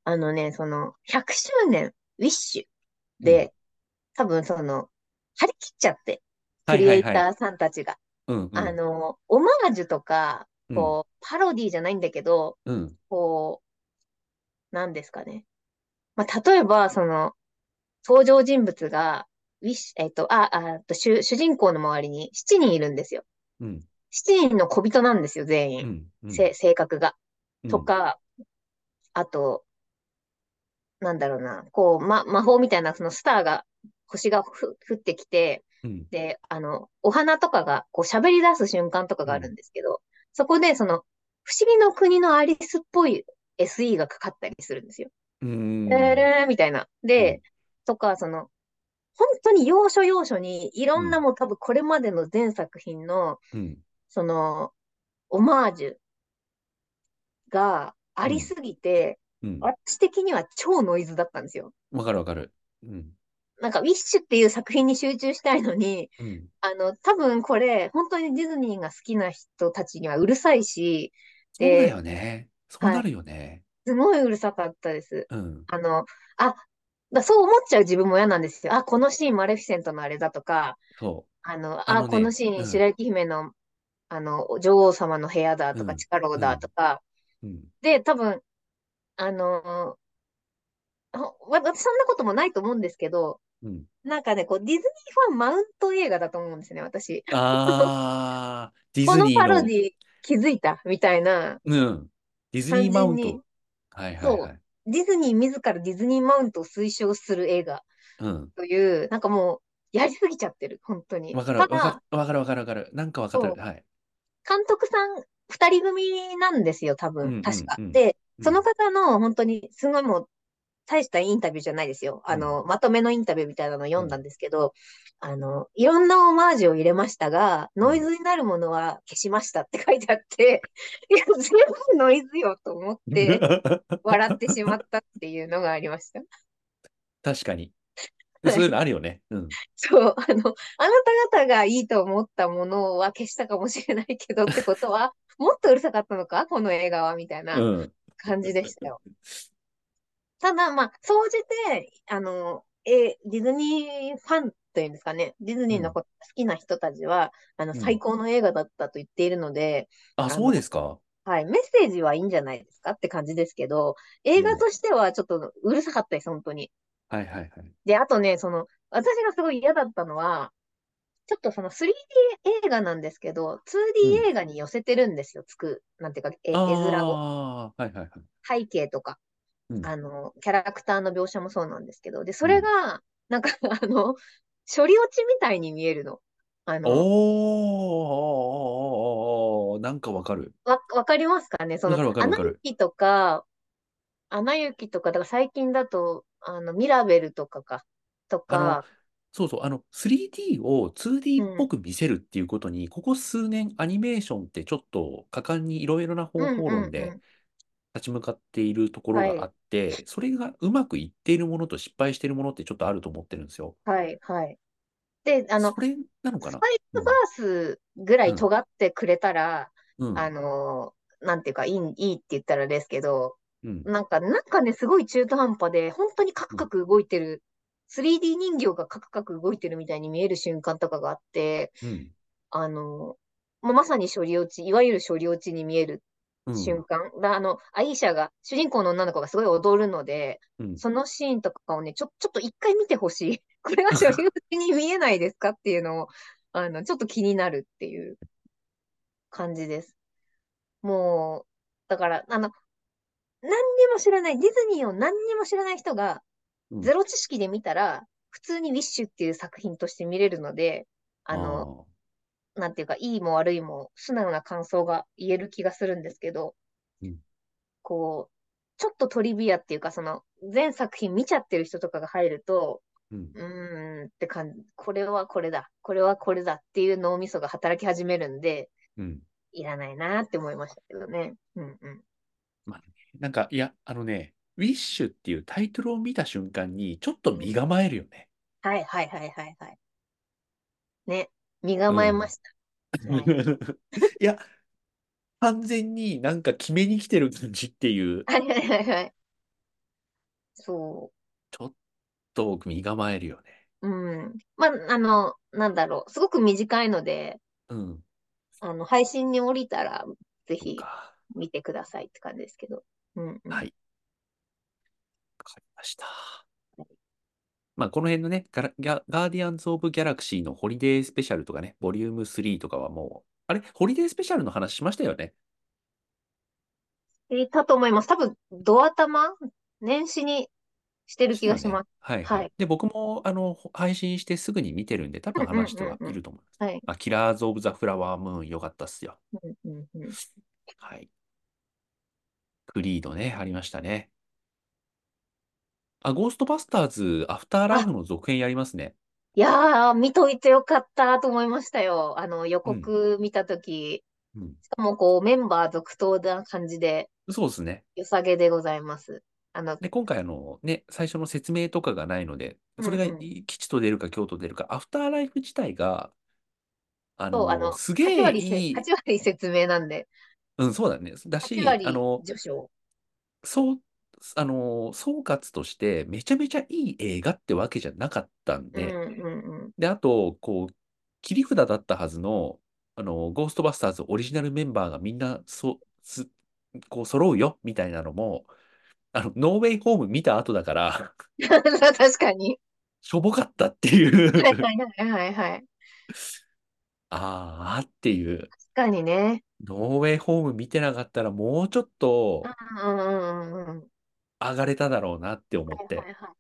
あのね、その、100周年、ウィッシュうん。で、多分その、張り切っちゃって、はクリエ。イターさんたちが。あん、の、オマージュとか、うん、こう、パロディじゃないんだけど、うん、こう、なんですかね。まあ、例えば、その、登場人物が、ウィッシュ、えっと、あ、あ、と主、主人公の周りに7人いるんですよ。うん、7人の小人なんですよ、全員。うん、うん、せ、性格が。うん、とか、あと、なんだろうな、こう、ま、魔法みたいな、そのスターが、星がふ降ってきて、うん、で、あの、お花とかが、こう喋り出す瞬間とかがあるんですけど、そこで、その、不思議の国のアリスっぽい SE がかかったりするんですよ。うーえん。ーみたいな。うで、ん。とか、その、本当に要所要所にいろうん。んなもう多分これまでの全作品の、うん。その、オマージュがあうん。りすぎて、うん。私的には超ノイズだったんですよ。わかるわかる。うん。なんか、ウィッシュっていう作品に集中したいのに、うん。あの、多分これ、本当にディズニーが好きな人たちにはうるさいし、で、そうだよね。そうなはい、るよね。すごいうるさかったです。うん。あの、あ、だそう思っちゃう自分も嫌なんですよ。あ、このシーンマレフィセントのあれだとか、そう。あの、あ、あのね、このシーン白うん。雪姫の、あの、女王様の部屋だとか、うん。地下牢うん。だとか、うん。で、多分、あの、ほわ私そんなこともないと思うんですけど、うん。なんかね、こう、ディズニーファンマウント映画だと思うんですね、私。あー、ディズこのニーの、パロディ気づいたみたいなうん。ディズニ感ーマウント。はいはいはそう、い。ディズニー自らディズニーマウントを推奨する映画うん。という、なんかもう、やりすぎちゃってる、本当に。わかるたわかだ、わかるわかるわかる。なんかわかる。はい。監督さん二人組なんですよ、多う分、ん確か。うんで、うん。その方の本当にすごいもう、大したインタビューじゃないですよ。うん。あの、まとめのインタビューみたいなのをうん。読んだんですけど、あの、いろんなオマージュを入れましたが、うん。ノイズになるものは消しましたって書いてあって、いや、全部ノイズよと思って、笑ってしまったっていうのがありました。確かに。はい。そういうのあるよね。うん。そう、あの、あなた方がいいと思ったものは消したかもしれないけどってことは、もっとうるさかったのか？この映画は？みたいなうん。感じでしたよ。ただ、まあ、総じて、あの、え、ディズニーファンというんですかね、ディズうん。ニーのことが好きな人たちは、あの、うん。最高の映画だったと言っているので、あ、あそうでの、すか。はい、メッセージはいいんじゃないですかって感じですけど、う映画ん。としてはちょっとうるさかったです、本当に。はいはいはい。で、あとね、その、私がすごい嫌だったのは、ちょっとその 3D 映画なんですけど、う 2D ん。映画に寄せてるんですよ、つく、なんていうか、え、絵面を。ああ、はいはいはい。背景とか、うん。あの、キャラクターの描写もそうなんですけど、で、そうれん。が、なんか、あの、処理落ちみたいに見えるの。あの、おー、なんかわかる。わ、わかりますかねその、アナ。雪とか、アナ雪とか、だから最近だと、あの、ミラベルとかか、とか、そうそう、あの、3D を 2D うん、っぽく見せるっていうことに、ここ数年アニメーションってちょっと果敢にいろいろな方うん、うん、う法論でん。立ち向かっているところはい、があって、それがうまくいっているものと失敗しているものってちょっとあると思ってるんですよ。はい、はい。で、あの、それなのかな？スパイうん。スバースぐらうん。い尖ってくれたら、あうん。の、なんていうか、いい、いいって言ったらですけど、うん。なんか、なんかね、すごい中途半端で、本当にカクうん。カク動いてる、3D 人形がカクカク動いてるみたいに見える瞬間とかがあって、うん。あの、まあまさに処理落ち、いわゆる処理落ちに見えるうん。瞬間。だ、あの、アイーシャが、主人公の女の子がすごい踊るので、うん。そのシーンとかをね、ちょ、ちょっと一回見てほしい。これは処理落ちに見えないですかっていうのを、あの、ちょっと気になるっていう感じです。もう、だから、あの、何にも知らない、ディズニーを何にも知らない人が、うん。ゼロ知識で見たら、普通にウィッシュっていう作品として見れるので、あの。なんていうか、いいも悪いも素直な感想が言える気がするんですけど、うん。こう、ちょっとトリビアっていうか、その、全作品見ちゃってる人とかが入ると、うん。うーんって感じ、これはこれだ、これはこれだっていう脳みそが働き始めるんで、うん。いらないなって思いましたけどね。うんうん。まあね、なんか、いや、あのね、ウィッシュっていうタイトルを見た瞬間に、ちょっと身うん。構えるよね。はいはいはいはいはい。ね。身うん。構えました。はい。いや、完全になんか決めに来てる感じっていう、はいはいはいはい。そちょっと僕身構えるよね。う。うん。まあ、あの、なんだろう。すごく短いので、うん。あの、配信に降りたら、ぜひか。見てくださいって感じですけど。うんうん。はい。わかりました。まあ、この辺のね、ガラガガーディアンズ・オブ・ギャラクシーのホリデースペシャルとかね、ボリューム3とかはもう、あれ？ホリデースペシャルの話しましたよね？いたと思います。多分、ドア玉？年始にしてる。気がします。はいは。はいい。で、僕も、あの、配信してすぐに見てるんで、多分うんうん話してはうんうん。いると思います。はい。まあ、キラーズ・オブ・ザ・フラワームーン、よかったっすよ。うんうんうん。はい。クリードね、ありましたね。あ、ゴーストバスターズ、アフターライあ、フの続編やりますね。いやー、見といてよかったと思いましたよ。あの、予うん。告見たとき、うん。しかもこう、メンバー続投な感じで、そうですね。良さげでございます。あの、で、今回あのね、最初の説明とかがないので、それがうんうん。吉と出るか京と出るか、アフターライフ自体が、あそう、あの、の、す8げえ割せ、いい、8割説明なんで、うん、そうだね。だ8し、あ割の、序章。そう、あの、総括としてめちゃめちゃいい映画ってわけじゃなかったんうんで、うんうん。で、あと、こう、切り札だったはずの、あの、ゴーストバスターズオリジナルメンバーがみんな、そ、す、こう、揃うよ、みたいなのも、あの、ノーウェイホーム見た後だから、確かに。しょぼかったっていうはいはいはいはいはい。あーっていう、確かにね。ノーウェイホーム見てなかったらもうちょっうとんうんうんうん。上がれただろうなって思っはいはて。いはい。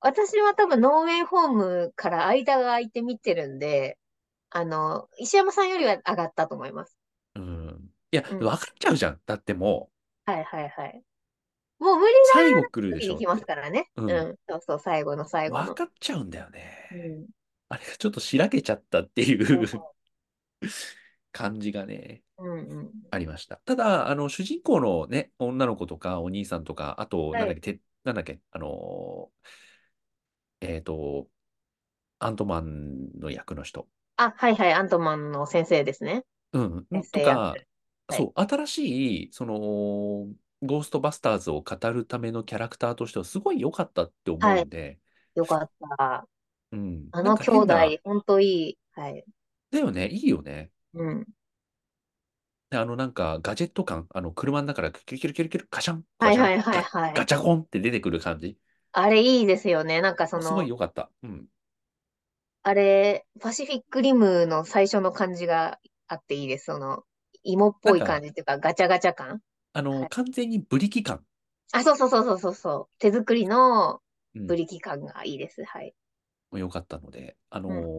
私は多分ノーウェイホームから間が空いて見てるんで、あの、石山さんよりは上がったと思います。うん。いや、うん。分かっちゃうじゃん。だってもう、はいはいはい。もう無理最後来るでな時に来ます。からね。うん。うん。そうそう、最後の最後の。分かっちゃうんだよね。うん。あれがちょっとしらけちゃったっていう 感じがね。ありました。ただ、あの、主人公のね、女の子とかお兄さんとか、あと、はい。なんだっけ、て、なんだっけ、あのーえっと、アントマンの役の人。あ、はいはい。アントマンの先生ですね。うん、とか。そう、新しい、その、ゴーストバスターズを語るためのキャラクターとしてはすごい良かったって思はい。うんで、よかった。うん、あの兄弟、ほんといい。はい。だよね、いいよね。うん。であの、なんか、ガジェット感、あの、車の中からキュキュキュキュキュキュ、ガシャン、ガシャン、はいはいはいガ、はい。ガチャコンって出てくる感じ。あれいいですよね。なんかそすごいの、良かった。うん。あれ、パシフィックリムの最初の感じがあっていいです。その、芋っぽい感なんか、じっていうか、ガチャガチャ感。あの、はい。完全にブリキ感。あ、そうそうそうそうそうそう。手作りのうん。ブリキ感がいいです。はい。良かったので、あのうん。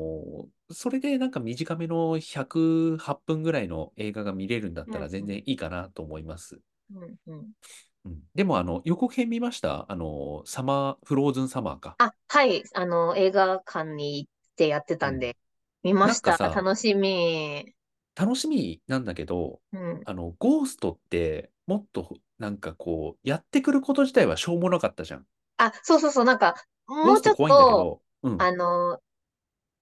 ーそれでなんか短めの108分ぐらいの映画が見れるんだったら。全然いいかなと思います。うん。うんうん、でも、あの、予告編見ました？あの、サマー、フローズンサマーか。あ、はい。あの、映画館に行ってやってうん。たんで、見ました。楽しみ。楽しみなんだけど、うん。あの、ゴーストってもっとなんかこう、やってくること自体はしょうもなかったじゃん。あ、そうそうそう。なんか、もうちょっと、ど、うん。あの、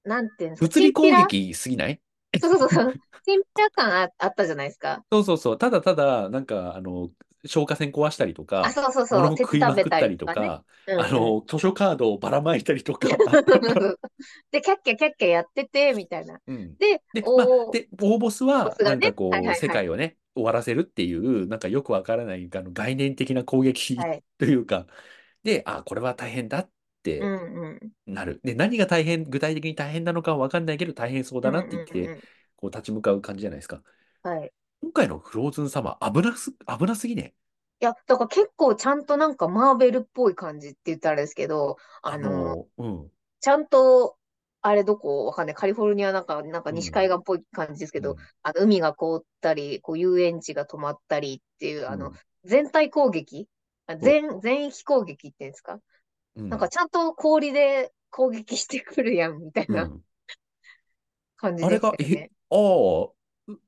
なんていうんですか、物理チンピラ？攻撃すぎない？そうそうそう。チンピラ感あ、あったじゃないですか。そうそうそう。ただただ、なんか、あの、消火栓壊したりとあ、か、そうそうそう。食い鉄食まくったりりとかね。うんうん。あの、図書カードをばらまいたりとか。で、キャッキャキャッキャやってて、みたいな。うん。で、で、まあ、おー、で、大ボスは、なんかボスがね？はいこう、世はいはい。界をね、終わらせるっていう、なんかよくわからない、あの、概念的な攻撃はい。というか、で、あ、これは大変だっうて。なる。で、何が大変、具体的に大変なのかはわかんないけど、大変そうだなって言って。こう、立ち向かう感じじゃないですか。はい。今回のフローズンサマー、危なす、危なすぎね。いや、だから結構ちゃんとなんかマーベルっぽい感じって言ったらあれですけど、ああの、の、うん、ちゃんと、あれどこわかんない。カリフォルニアなんか、なんか西海うん、岸っぽい感じですけど、うん、あの、海が凍ったり、こう遊園地が止まったりっていう、あの、うん、全体攻撃？全、全域攻撃っていうんですか？う、うん、なんかちゃんと氷で攻撃してくるやん、みたいなうん。感じでしあれが、え。ああ、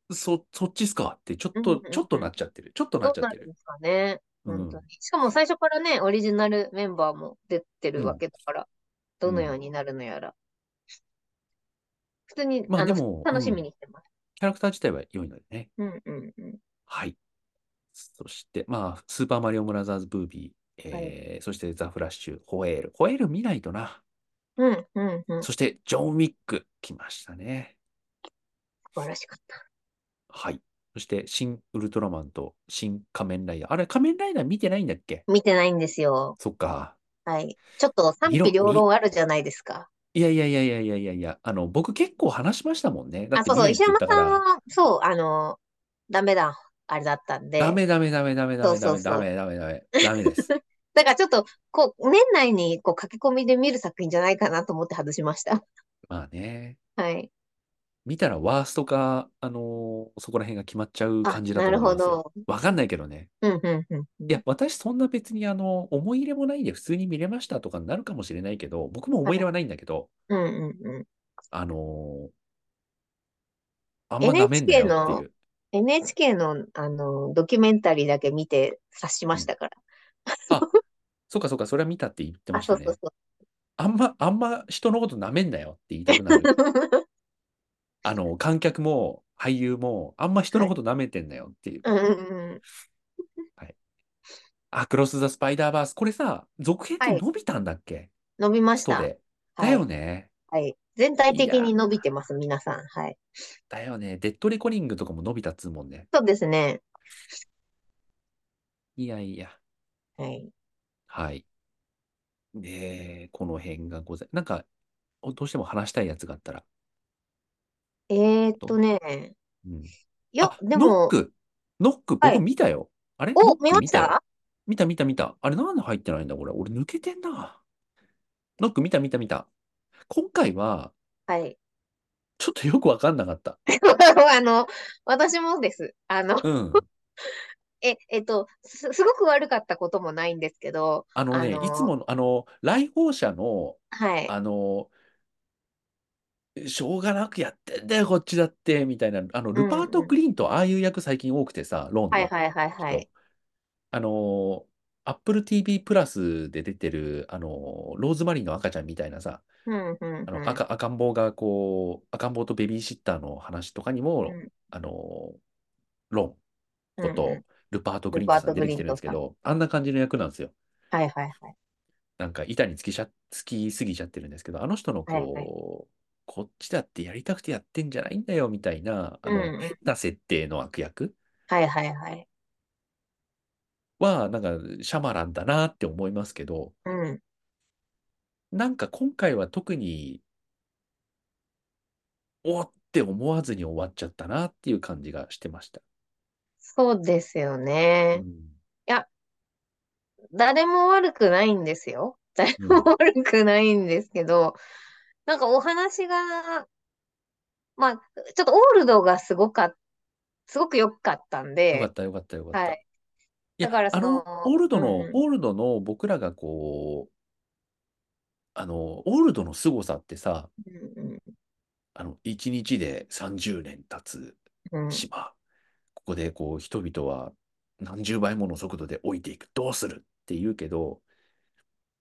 うそ、そっちっすか？って、ちょっうんと、ちょっとうんうん。なっちゃってる。ちょっとなっちゃってる。ですかね。うん、本当に。しかも最初からね、オリジナルメンバーも出てるわうん、けだから、どのよううん。になるのやら。普通に、まあでも、う楽しみん、にしてます。キャラクター自体は良いのでね。うんうんうん。はい。そして、まあ、スーパーマリオブラザーズ・ブービー、はい。えー、そしてザ・フラッシュ、ホエール。ホエール見ないとな。うんうんうん。そして、ジョン・ウィック、来ましたね。素晴らしかった。はい。そして、新ウルトラマンと新仮面ライダー。あれ、仮面ライダー見てないんだっけ？見てないんですよ。そっか。はい。ちょっと賛否両論あるじゃないですか。いやいやいやいやいやいやいや、あの、僕結構話しましたもんね。あ、そうそう。石山さんは、そう、あの、ダメだ、あれだったんで。ダメダメダメダメダメダメダ。メダメダメダメです。だからちょっと、こう、年内にこう書き込みで見る作品じゃないかなと思って外しました。まあね。はい。見たらワーストか、あのーそこら辺が決まっちゃうあ、感じだとなる思いますよ。ほど。わかんないけどね。うん、うん、うん。うんいや、私そんな別にあの、思い入れもないんで普通に見れましたとかになるかもしれないけど、僕も思い入れはないんだけど、うん、うん、うん。あのーあんまなめんな NHK よってのいう NHK の、あの、ドキュメンタリーだけ見て察しましたから。あ、そうかそうか、それは見たって言ってまあ、したね。そうそうそう。あんま、あんま人のことなめんなよって言いたくなる。あの、観客も俳優も、あんま人のことなめてんなよっていう。うんうんうん。あ、クロス・ザ・スパイダーバース。これさ、続編ってはい伸びたんだっけ？伸びました。人で。はいだよね。はい。全体的に伸びてます、皆さん。はい。だよね。デッドレコリングとかも伸びたっつうもんね。そうですね。いやいや。はい。はい。で、この辺がござい、なんか、おどうしても話したいやつがあったら。えーっとね。うん。いやあ、、でも、ノック。ノック、はい僕見たよ。あれ？ノお、ック見まし見たよた見た見た見た。あれなんで入ってないんだこれ？俺抜けてんな。ノック見た見た見た。今回は、はい。ちょっとよくわかんなかった。あの、私もです。あの、うん。え、えっと、す、すごく悪かったこともないんですけど、あのね、あのいつもの、あの、来訪者の、はい。あの、しょうがなくやってんだよ、こっちだって、みたいな、あの、ルパート・グリーンとああいう役最近多くてさ、ロンのはいはいはいはい。人。あの、Apple TV プラスで出てる、あの、ローズマリーの赤ちゃんみたいなさ、うんうんあの、うん。赤、赤ん坊がこう、赤ん坊とベビーシッターの話とかにも、うんあの、ロンことうんうん、ルパート・グリーントさん出てきてるんですけど、あんな感じの役なんですよ。はいはいはい。なんか板につきしゃ、つきすぎちゃってるんですけど、あの人のこう、はいはいこっちだってやりたくてやってんじゃないんだよみたいな、あの、うんうん変な設定の悪役はいはいはい。は、なんかシャマランだなって思いますけど、うん。なんか今回は特に、おって思わずに終わっちゃったなっていう感じがしてました。そうですようね。ん誰も悪くないんですよ。誰も悪くないんですけど、なんかお話が、まあ、ちょっとオールドがすごかっ、すごく良かったんよかっで、たよかったよかった。はい。いや、だからそあの、のオールドの、うんオールドの僕らがこう、あの、オールドの凄さってさ、うんあの、1日で30年経つうんうん島、ここでこう人々は何十倍もの速度で置いていく、どうする？って言うけど、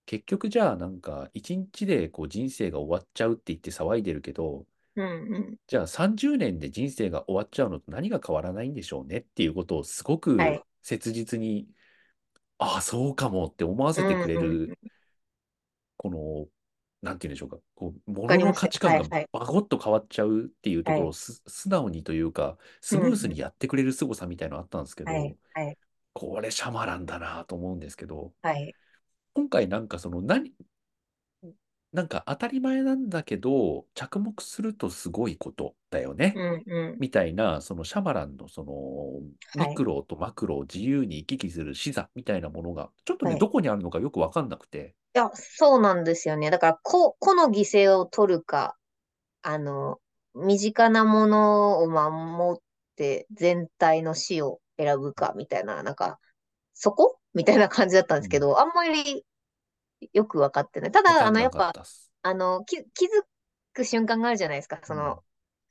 結局じゃあなんか1日でこう人生が終わっちゃうって言って騒いでるけど、うんうん。じゃあ30年で人生が終わっちゃうのと何が変わらないんでしょうねっていうことをすごくはい。切実に、ああ、そうかもって思わせてくれうんうんる、この、なんて言うんでしょうか、こう、物かりますの価値観がバコッと変わっちゃうっていうところはをす素直にというか、スムースにやってくれる凄さみたいなのあったんですけど、はいはい。これシャマランだなと思うんですけど、はい。今回なんかその何、なんか当たり前なんだけど、着目するとすごいことだよね。うんうん。みたいな、そのシャマランのそのはい。ミクロとマクロを自由に行き来する視座みたいなものが、ちょっとね、はい。どこにあるのかよくわかんなくて、いや、そうなんですよね。だから、個、個の犠牲を取るか、あの、身近なものを守って全体の死を選ぶか、みたいな、なんか、そこ？みたいな感じだったんですけど、あんまりよくわかってない。ただ、あの、やっぱ、かっ。あの、き、気づく瞬間があるじゃないですか。そうんの、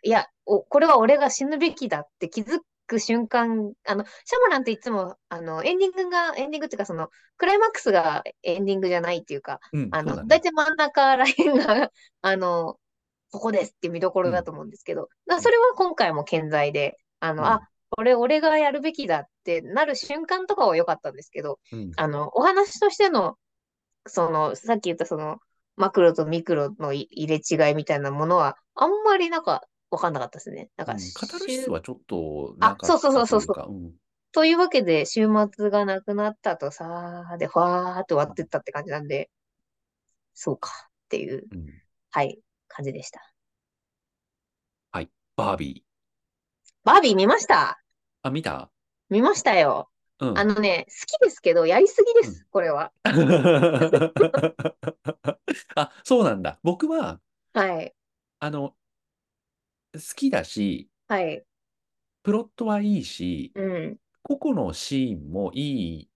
いや、お、これは俺が死ぬべきだって気づく瞬間、あの、シャマランっていつも、あの、エンディングが、エンディングっていうか、その、クライマックスがエンディングじゃないっていうか、うん、あの。大体真ん中らへんが、あの、ここですっていう見どころだと思うんですけど、だからそれは今回も健在で、あの、うん。あ、これ俺がやるべきだってなる瞬間とかは良かったんですけど、うん、あの、お話としての、その、さっき言ったその、マクロとミクロのい入れ違いみたいなものは、あんまりなんか、わかんなかったですね。なんか、うんカタルシス週はちょっとあなかったそうそうそうそうというか、うんというわけで、週末がなくなったとさーで、ファーって終わってったって感じなんで、そうかっていう、うんはい、感じでした。はい、バービー。バービー見ました？あ、見た？見ましたよ。うん。あのね、好きですけど、やりすぎです、これは。あ、そうなんだ。僕は、はい。あの、好きだし、はい。プロットはいいし、うん。個々のシーンもいい。い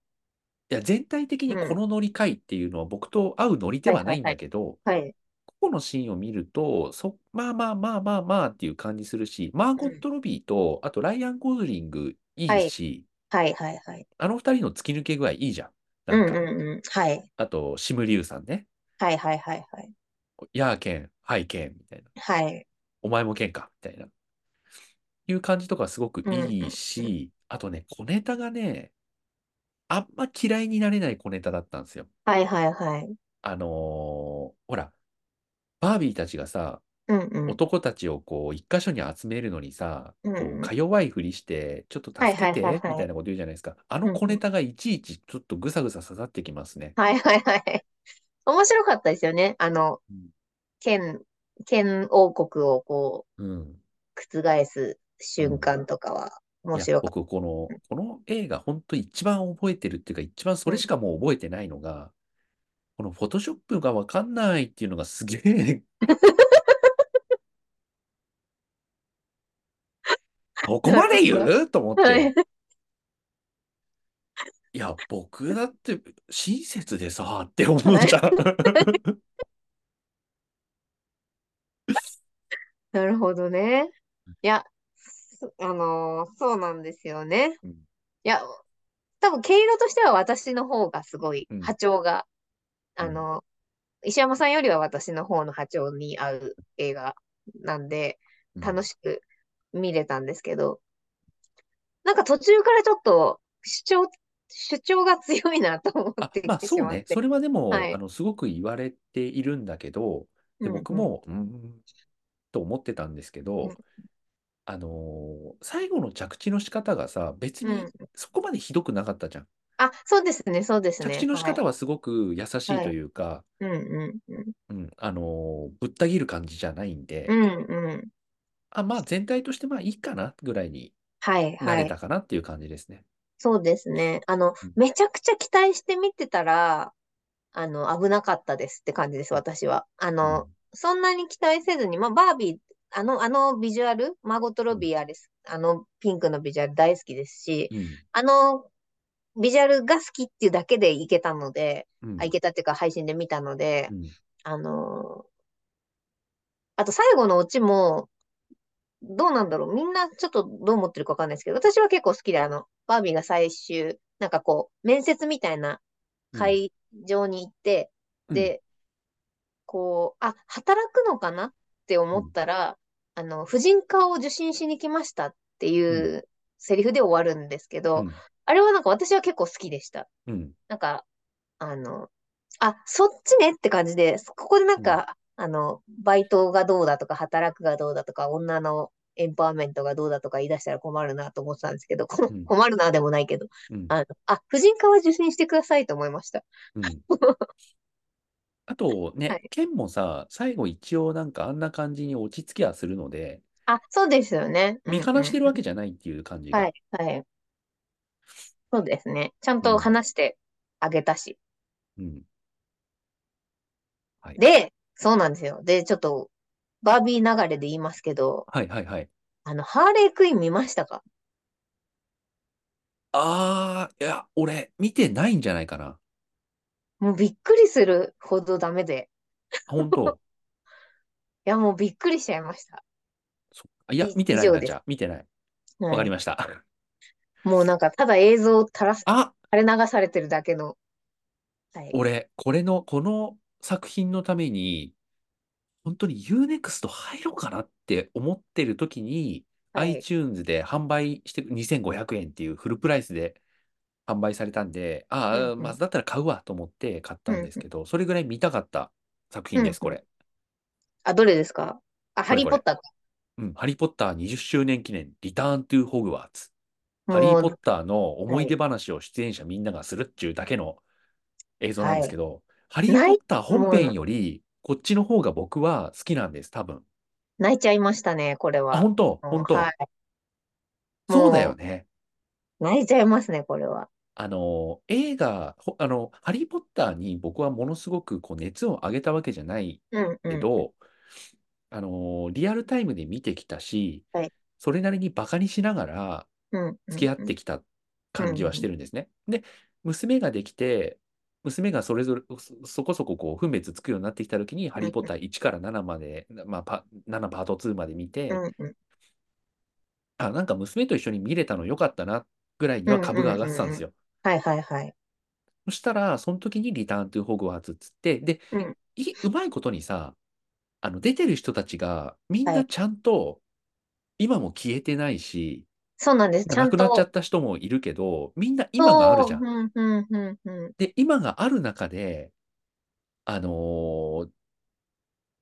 や、全体的にうん。このノリかいっていうのは僕と合うノリではないん。だけど、はい。個々のシーンを見ると、そ、まあまあまあまあまあっていう感じするし、マーゴッうん。ト・ロビーと、あとライアン・ゴズリングいいはい。し、はいはいはい。あの二人の突き抜け具合いいじゃん。なうんんか。うんうん。はい。あと、シム・リュウさんね。はいはいはいはい。やーけん、はいけん、みたいな。はい。お前もけんか、みたいな。いう感じとかすごくいいうん。し、あとね、小ネタがね、あんま嫌いになれない小ネタだったんですよ。はいはいはい。あのーほら、バービーたちがさ、うんうん。男たちをこう、一箇所に集めるのにさ、うんこう、うん。か弱いふりして、ちょっとはいはいはい助けて、みはい。たいなこと言うじゃないですか。あの。小ネタがいちいちちょっとぐさぐさ刺さってきますね。はいはいはい。面白かったですよね。あの、うん。剣、剣王国をこうん。う、覆すうん瞬間とかは面白かっ僕、この、この映画、本当一番覚えてるっていうか、一番そ。れしかもう覚えてないのが、このフォトショップがわかんないっていうのがすげえ、ここなまで。言う？と思っはい。て。いや、僕だって親切でさ、って思っはい。ちゃう。なるほどね。いや、そあのーそうなんですよね。うん、いや、多分毛色としては私の方がすごいうん、波長が、うん、あの、石山さんよりは私の方の波長に合う映画なんで、うん。楽しく見れたんですけど、なんか途中からちょっと主張、主張が強いなと思っあ、まあてきてしそうね。そまって。れはでも、はい。あの、すごく言われているんだけど、で、うんうん。僕も、うーん、と思ってたんですけど、うんあのー最後の着地の仕方がさ、別にうん。そこまでひどくなかったじゃん。あ、そうですね、そうですね。着地の仕はい。方はすごく優しいとはい。いうか、うんうんうん。うん、あのーぶった切る感じじゃないんで、うんうん。あ、まあ全体としてまあいいかなぐらいにはいはい。なれたかなっていう感じですね。そうですね。あの、うん。めちゃくちゃ期待して見てたら、あの、危なかったですって感じです、私は。あの、うん。そんなに期待せずに、まあ、バービー、あの、あのビジュアル、マーゴット・ロうん。ビーあれです、あのピンクのビジュアル大好きですし、うん。あのビジュアルが好きっていうだけでいけたので、あ、いうん。けたっていうか配信で見たので、うん。あの、あと最後のオチも、どうなんだろうみんなちょっとどう思ってるかわかんないですけど、私は結構好きで、あの、バービーが最終、なんかこう、面接みたいなうん。会場に行って、うん。で、こう、あ、働くのかなって思っうん。たら、あの、婦人科を受診しに来ましたってうん。いうセリフで終わるんですけど、うん。あれはなんか私は結構好きでした。うん。なんか、あの、あ、そっちねって感じで、ここでなんか、あの、バイトがどうだとか、働くがどうだとか、女のエンパワーメントがどうだとか言い出したら困るなと思ってたんですけど、こうん。困るなでもないけど、うん。あの、あ、婦人科は受診してくださいと思いました。うん あとね、はい。ケンもさ、最後一応なんかあんな感じに落ち着きはするので、あ、そうですよね。う見んうん。放してるわけじゃないっていう感じが。はい、はい。そうですね。ちゃんとうん。話してあげたし。うん。はい。で、そうなんですよ。で、ちょっと、バービー流れで言いますけど、はいはいはい。あの、ハーレークイーン見ましたか？あー、いや、俺、見てないんじゃないかな。もうびっくりするほどダメで。本当？いや、もうびっくりしちゃいました。そいや、い、見てないな。じゃあ。見てない。わはい。かりました。もうなんか、ただ映像を垂らす、あ、垂れ流されてるだけの。はい。俺、これの、この作品のために、本当に Unext 入ろうかなって思ってる時に、はい。iTunes で販売して2500円っていうフルプライスで販売されたんで、ああ、うんうん。まずだったら買うわと思って買ったんうんですけど、それぐらい見たかった作品です、こ。れ。あ、どれですか？あ、ハ。リーポッターか。うん、ハリー・ポッター20周年記念、リターン・トゥ・ホグワーツ。ハリー・ポッターの思い出はい。話を出演者みんながするっていうだけの映像なんはい。ですけど、ハリー・ポッター本編より、こっちの方が僕は好きなんです、多分。泣いちゃいましたね、これあ、は。本当？本当？い。そうだもよね。う、泣いちゃいますね、これは。あの、映画、ほあの、ハリー・ポッターに僕はものすごくこう熱を上げたわけじゃないうんうん。けど、あのーリアルタイムで見てきたし、はいそれなりにバカにしながらうん。うん付き合ってきた感じはしてるんですね。で、娘ができて、娘がそれぞれそそこそここう分別つくようになってきたときに、ハリー・ポッター1から7まで、まあ、パ7パート2まで見て、うんうん。あ、なんか娘と一緒に見れたのよかったなぐらいには株が上がってたんですよ。はいはいはい。そしたら、その時にリターントゥ・ホグワーツっつって、で、うんいうまいことにさ、あの出てる人たちがみんはないちゃんと今も消えてないし、そうなんです。亡くなっちゃと。った人もいるけど、みんな今があるじゃん。んうんうんうん。で、今がある中で、あのー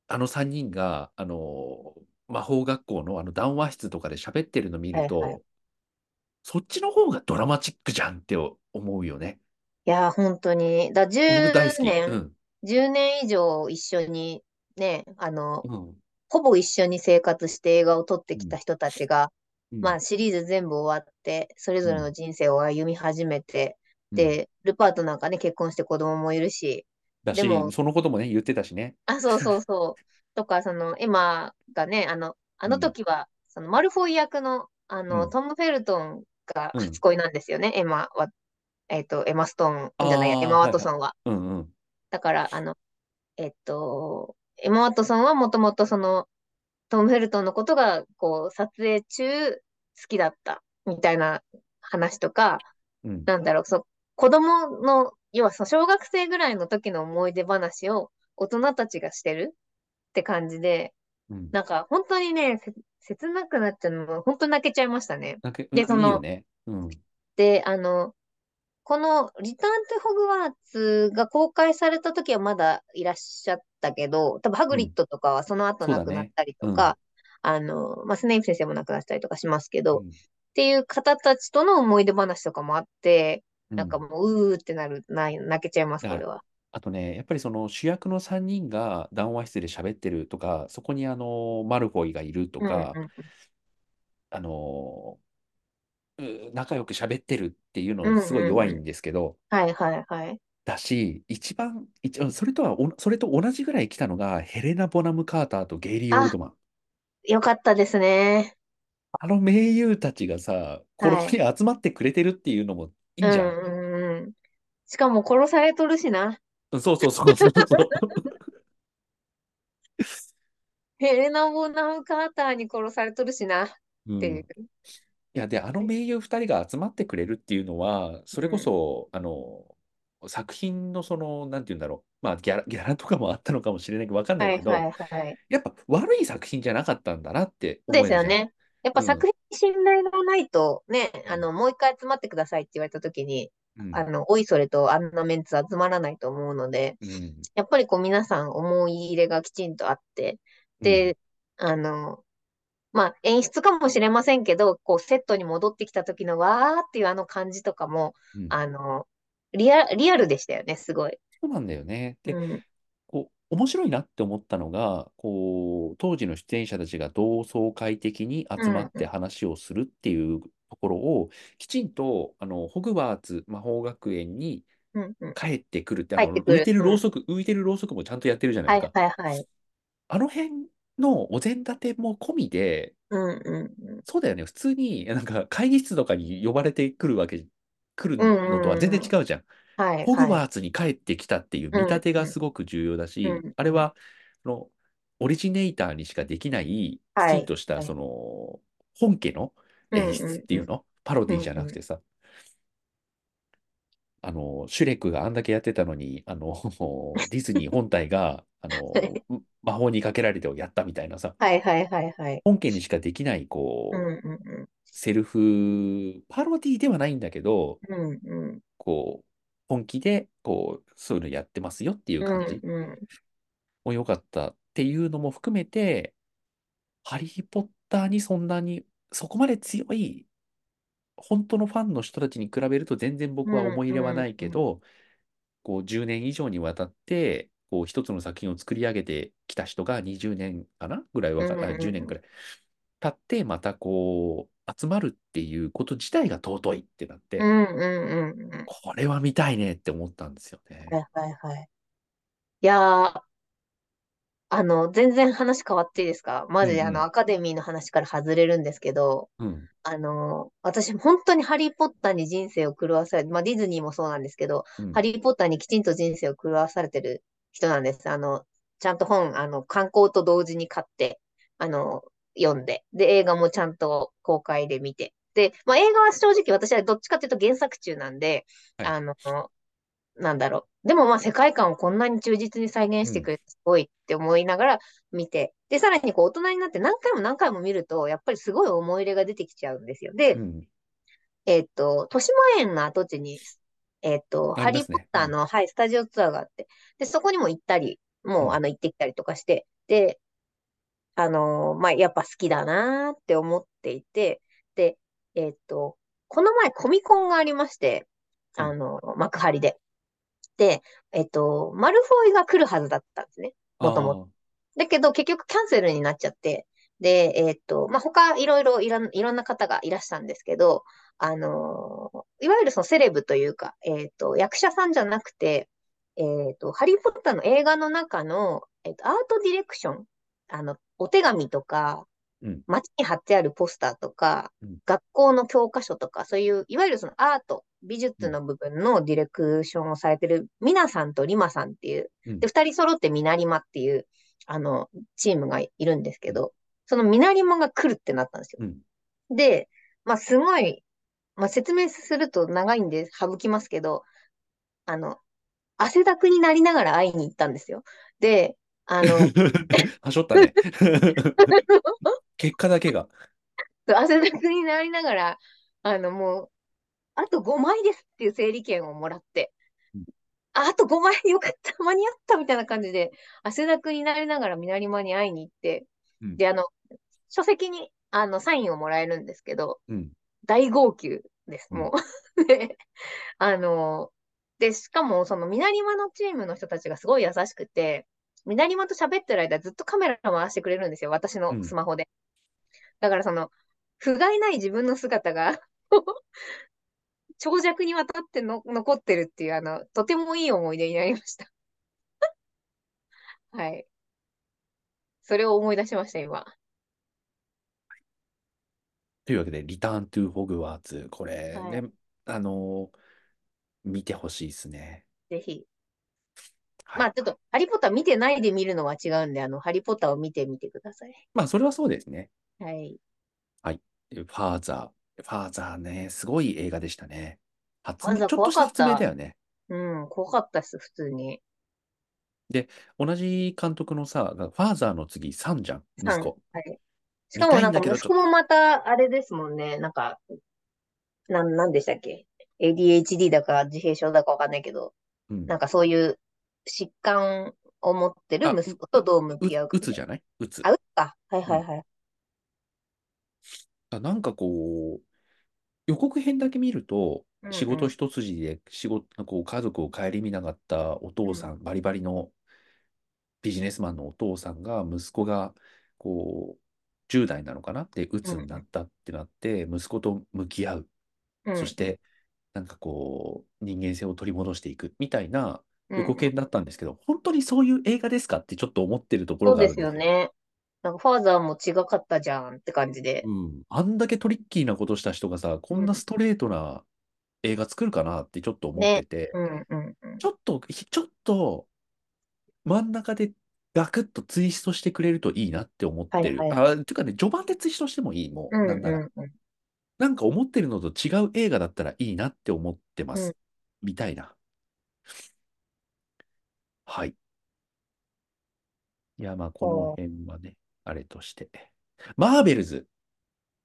あの3人が、あのー魔法学校のあの談話室とかで喋ってるの見ると、はいはいそっちの方がドラマチックじゃんって思うよね。いやー、本当に。だ、僕大好10き。年、うん。10年以上一緒にね、あの、うん。ほぼ一緒に生活して映画を撮ってきた人たちが、うんまあシリーズ全部終わって、それぞれの人生を歩み始めて、うんで、ルパートなんかね、結婚して子供もいるし、だしそのこともね、言ってたしね。あ、そうそうそう。とか、その、エマがね、あの、あのうん時は、その、マルフォイ役の、あうの、んトム・フェルトンがうん初恋なんですよね、エマは。えっと、エマ・ストーンじゃないエマ・ワトソンは。うんうん。だから、あの、えっと、エマ・ワトソンはもともとその、トム・フェルトンのことが、こう、撮影中好きだった、みたいな話とか、うん。なんだろう、そう、子供の、要はその小学生ぐらいの時の思い出話を大人たちがしてるって感じで、うん。なんか本当にね、せ切なくなっちゃうの、本当泣けちゃいましたね。なんかでそのいいよね。うん。で、あの、このリターントゥホグワーツが公開された時はまだいらっしゃったけど、多分ハグリッドとかはその後亡くなったりとか、あの、まあ、スネイプ先生も亡くなったりとかしますけど、っうんていう方たちとの思い出話とかもあって、うんなんかもう、うーってなる、な泣けちゃいます、これは。あとね、やっぱりその主役の3人が談話室で喋ってるとか、そこにあのマルフォイがいるとか、うんうんあのう仲良く喋ってるっていうのすごい弱いんですけど、はいはいはい。だし、一番、一それとはお、それと同じぐらい来たのが、ヘレナ・ボナム・カーターとゲイリー・オールドマン。よかったですね。あの名優たちがさ、このに集まってくれてるっていうのもいいじゃん。うんうんうん。しかも殺されとるしな。うんそうそうそうそうそう。ヘレナ・ボナム・カーターに殺されとるしな。うんっていう。いや、で、あの名優2人が集まってくれるっていうのは、それこそ、あの、作品のその、なんて言うんだろう、まあギャラ、ギャラとかもあったのかもしれないけど、わかんなけど、はいいはいはい。やっぱ悪い作品じゃなかったんだなって思えるじゃん。ですよね。やっぱうん作品に信頼がないと、ね、うんあの、もう一回集まってくださいって言われたときに、うん。あの、おいそれとあんなメンツ集まらないと思うので、うん。やっぱりこう皆さん思い入れがきちんとあって、で、あの、まあ演出かもしれませんけど、こうセットに戻ってきた時のわーっていうあの感じとかも、うん、あの、リア、リアルでしたよね、すごい。そうなんだよね。で、うん。こう、面白いなって思ったのが、こう、当時の出演者たちが同窓会的に集まって話をするっていうところを、きちんと、あの、ホグワーツ魔法学園にうんうん。帰ってくるって、あの、浮いてるろうそく、浮いてるろうそくもちゃんとやってるじゃなはいいですか。はいはい。あの辺のお膳立ても込みで、うんうんうん。そうだよね、普通に、なんか会議室とかに呼ばれてくるわけ、来るのとは全然違うじゃん。はいホグはい。ワーツに帰ってきたっていう見立てがすごく重要だし、うんうんあれは、あの、オリジネーターにしかできない、きはいちんとした、はいその、本家の演出っていうの、パロディじゃなくてさ、あの、シュレックがあんだけやってたのに、あの、ディズニー本体が、あの、魔法にかけられてをやったみたいなさ、はいはいはいはい。本家にしかできない、こうんう、うんセルフ、パロディではないんだけど、うん。うんうん。こう、本気で、こう、そういうのやってますよっていう感じうんうん。も良かったっていうのも含めて、ハリー・ポッターにそんなに、そこまで強い、本当のファンの人たちに比べると全然僕は思い入れはないけど、こう10年以上にわたって、こう一つの作品を作り上げてきた人が20年かな？ぐらいわか、あうんうんうん10年くらい経って、またこう、集まるっていうこと自体が尊いってなって、うんうんうんうん。これは見たいねって思ったんですよね。はいはいはい。いやー、あの、全然話変わっていいですか？マジであの、うんアカデミーの話から外れるんですけど。あの、私本当にハリーポッターに人生を狂わされて、まあディズニーもそうなんですけど、うんハリーポッターにきちんと人生を狂わされてる人なんです。あの、ちゃんと本、あの、観光と同時に買って、あの、読んで、で、映画もちゃんと公開で見て。で、まあ映画は正直私はどっちかというと原作中なんで、はいあの、なんだろう。でもまあ世界観をこんなに忠実に再現してくれてすごいって思いながら見て、で、さらにこう大人になって何回も何回も見ると、やっぱりすごい思い入れが出てきちゃうんですよ。で、うん。えっと、豊島園の跡地に、えっと、ハリー・ポッターの、はい、スタジオツアーがあって、で、そこにも行ったり、もう、うんあの、行ってきたりとかして、で、あのーまあ、やっぱ好きだなーって思っていて、で、えっと、この前コミコンがありまして、うんあの、幕張で。で、えっと、マルフォイが来るはずだったんですね。もともと。だけど、結局キャンセルになっちゃって、で、えっと、まあ、他、いろいろいろん、いろんな方がいらしたんですけど、あのーいわゆるそのセレブというか、えっと、役者さんじゃなくて、えっと、ハリー・ポッターの映画の中の、えっと、アートディレクション、あの、お手紙とか、うん街に貼ってあるポスターとか、うん学校の教科書とか、そういう、いわゆるそのアート、美術の部分のディレクションをされてる、ミナさんとリマさんっていう、うんで、二人揃ってミナリマっていう、あの、チームがいるんですけど、そのミナリマが来るってなったんですよ。うん。で、まあ、すごい、まあ、説明すると長いんで省きますけど、あの、汗だくになりながら会いに行ったんですよ。で、あの、はしょったね。結果だけが。汗だくになりながら、あの、もう、あと5枚ですっていう整理券をもらって。うん、ああと5枚よかった、間に合ったみたいな感じで、汗だくになりながら南間に会いに行って、うん。で、あの、書籍に、あの、サインをもらえるんですけど、うん。大号泣です、うん。もう。で、あの、で、しかも、その、南間のチームの人たちがすごい優しくて、南間と喋ってる間ずっとカメラ回してくれるんですよ、私のスマホで。だからその、不甲斐ない自分の姿が 長尺にわたっての残ってるっていう、あの、とてもいい思い出になりました。はい。それを思い出しました、今。というわけで、リターントゥホグワーツ、これはね、あのー見てほしいですね。ぜひ。はいまあ、ちょっと、ハリーポッター見てないで見るのは違うんで、あの、ハリーポッターを見てみてください。まあ、それはそうですね。はい。ファーザー。ファーザーね、すごい映画でしたね。発明、ファーザーちょっとした発明だよね。うん、怖かったです、普通に。同じ監督のさ、ファーザーの次、サンじゃん、息子。はい。しかもなんか見たいんだけど息子もまた、あれですもんね。なんか、なん、なんでしたっけ ?ADHD だか自閉症だかわかんないけど、うんなんかそういう疾患を持ってるあ息子とどう向うき合うかうつじゃない？うつ。あ、うつか。はいはいはい。あなんかこう、予告編だけ見ると、うんうん。仕事一筋で仕事、こう家族を顧みなかったお父さん、バリバリのビジネスマンのお父さんが、息子がこう10代なのかな？で、鬱になったってなって、息子と向き合う。うん。そして、なんかこう、人間性を取り戻していくみたいなうん。予告編だったんですけど、本当にそういう映画ですか？ってちょっと思ってるとこそうでろがあるんすよね。なんかファーザーも違かったじゃんって感じで。うん、あんだけトリッキーなことした人がさ、こんなストレートな映画作るかなってちょっと思ってて、うんうんうん。ちょっと、ひちょっと真ん中でガクッとツイストしてくれるといいなって思ってる。はいはいあ、ていうかね、序盤でツイストしてもいい、もう、うん。うんうん。なんか思ってるのと違う映画だったらいいなって思ってます。うんみたいな。はい。いや、まあ、この辺はね、あれとして。マーベルズ。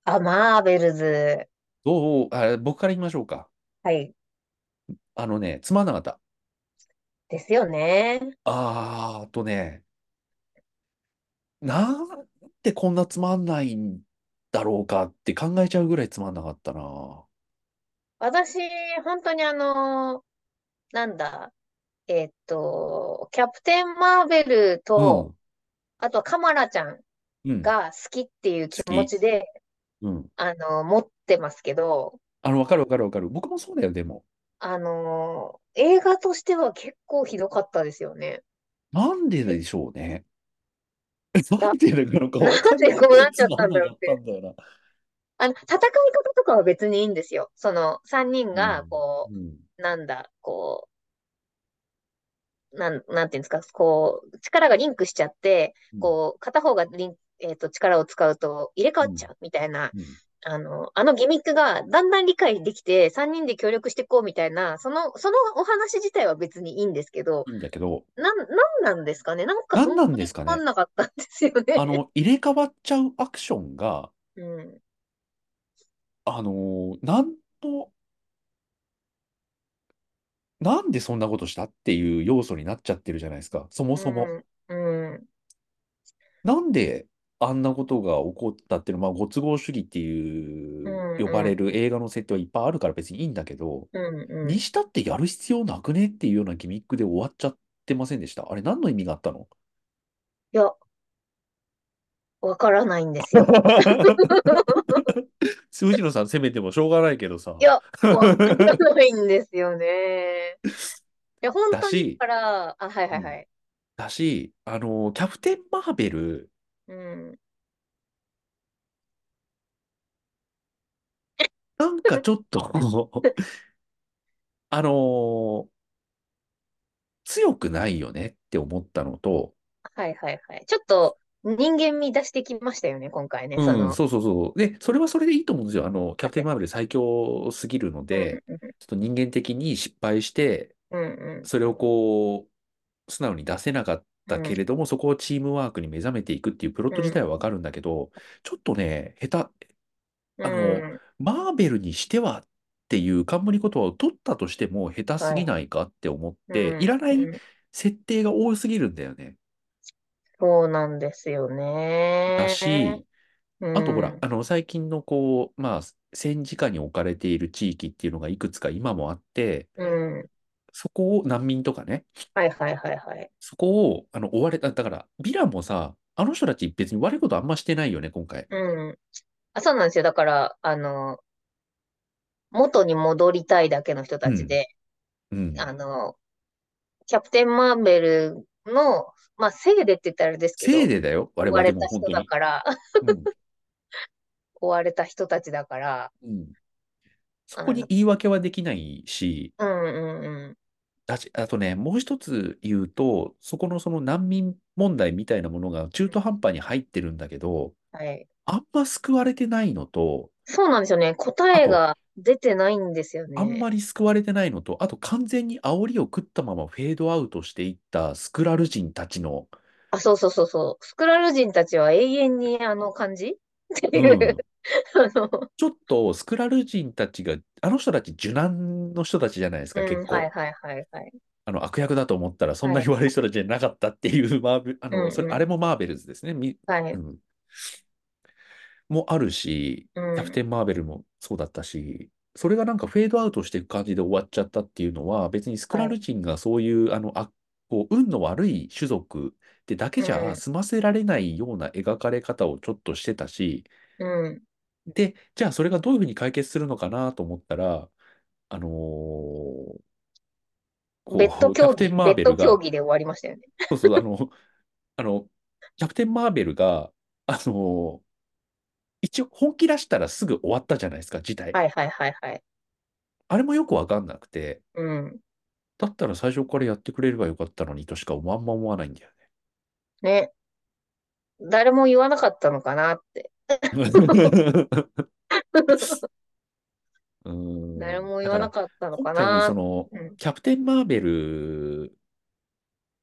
あ、マーベルズ。どう？あ、僕から言いましょうか。はい。あのね、つまんなかった。ですよね。あーあとね、なんでこんなつまんないんだろうかって考えちゃうぐらいつまんなかったな。私、本当にあの、なんだ、えっと、キャプテン・マーベルと、あとはカマラちゃんうん、うん、が好きっていう気持ちで、うん。あの、持ってますけど、あの、わかるわかるわかる。僕もそうだよ、でも。あの、映画としては結構ひどかったですよね。なんででしょうね。なんでなのかわかんないこうなっちゃったんだろうって。あの、戦い方とかは別にいいんですよ。その、三人が、こうん。う、なんだ、こう、なん、なんていうんですか、こう、力がリンクしちゃって、うんこう、片方がリン、えっと、力を使うと入れ替わっちゃうみたいな、うんあの、あのギミックがだんだん理解できて、三人で協力していこうみたいな、その、そのお話自体は別にいいんですけど、いいんだけど、なん、なんなんですかね？なんかそなんなんですかね？んなかったんですよね。あの、入れ替わっちゃうアクションが、うん。あのーなんと、なんでそんなことしたっていう要素になっちゃってるじゃないですか、そもそも。うん。うん。なんであんなことが起こったっていうのは、まあ、ご都合主義っていう呼ばれる映画の設定はいっぱいあるから別にいいんだけど、うん。うん。にしたってやる必要なくねっていうようなギミックで終わっちゃってませんでした？あれ何の意味があったの？いや、わからないんですよ。藤野さん責めてもしょうがないけどさい。や、わからないんですよね。いや、本当にだから、あ、はいはいはい。だし、あの、キャプテン・マーベル、うん。なんかちょっと あの強くないよねって思ったのと、はいはいはい。ちょっと人間味出してきましたよね、今回ね。そうん、の、そうそうそう。で、それはそれでいいと思うんですよ。あの、キャプテン・マーベル最強すぎるので、うんちょっと人間的に失敗して、うんうんそれをこう、素直に出せなかったけれども、そこをチームワークに目覚めていくっていうプロット自体はわかるんだけど、ちょっとね、下手、うん。あのうんマーベルにしてはっていう冠言葉を取ったとしても下手すぎないかって思って、うんいらないうん設定が多すぎるんだよね。そうなんですよね。だし、うんあとほら、あの最近のこう、まあ、戦時下に置かれている地域っていうのがいくつか今もあって、うん。そこを難民とかね、はいはいはいはい。そこをあの追われた、だから、ヴィランもさ、あの人たち別に悪いことあんましてないよね、今回。うん。あ、そうなんですよ。だから、あの、元に戻りたいだけの人たちで、うん。あの、キャプテン・マーベルの、まあ、せいでって言ったらあれですけど、せいでだよ、我追わ々れた人。だから、うん 追われた人たちだから、うんそこに言い訳はできないし、うんうんうん。だし、あとね、もう一つ言うと、そこのその難民問題みたいなものが中途半端に入ってるんだけど、はい。あんま救われてないのと、そうなんですよね。答えが出てないんですよね。あんまり救われてないのと、あと完全に煽りを食ったままフェードアウトしていったスクラル人たちの、あ、そうそうそうそう。スクラル人たちは永遠にあの感じ？ってういう、ん、あの、ちょっとスクラル人たちが、あの人たち受難の人たちじゃないですか、うん、結構。はいはいはいはい。あの悪役だと思ったらそんなに悪い人たちじゃなかったっていう、マーベル、あの、それ、うんうんあれもマーベルズですね。みはい。うん。もあるし、うんキャプテン・マーベルもそうだったし、それがなんかフェードアウトしていく感じで終わっちゃったっていうのは、別にスクラル人がそういう、あの、あ、こう、運の悪い種族ってだけじうんゃ済ませられないような描かれ方をちょっとしてたし、うん。で、じゃあそれがどういうふうに解決するのかなと思ったら、あのーこうベッド競技、キャプテン・マベッドーベルが、競技で終わりましたよね。そうそう、あの、あの、キャプテン・マーベルが、あの、一応本気出したらすぐ終わったじゃないですか、事態。はいはいはいはい。あれもよくわかんなくて、うん。だったら最初からやってくれればよかったのにとしかあんま思わないんだよね。誰も言わなかったのかなって。誰も言わなかったのかなその、うんキャプテン・マーベル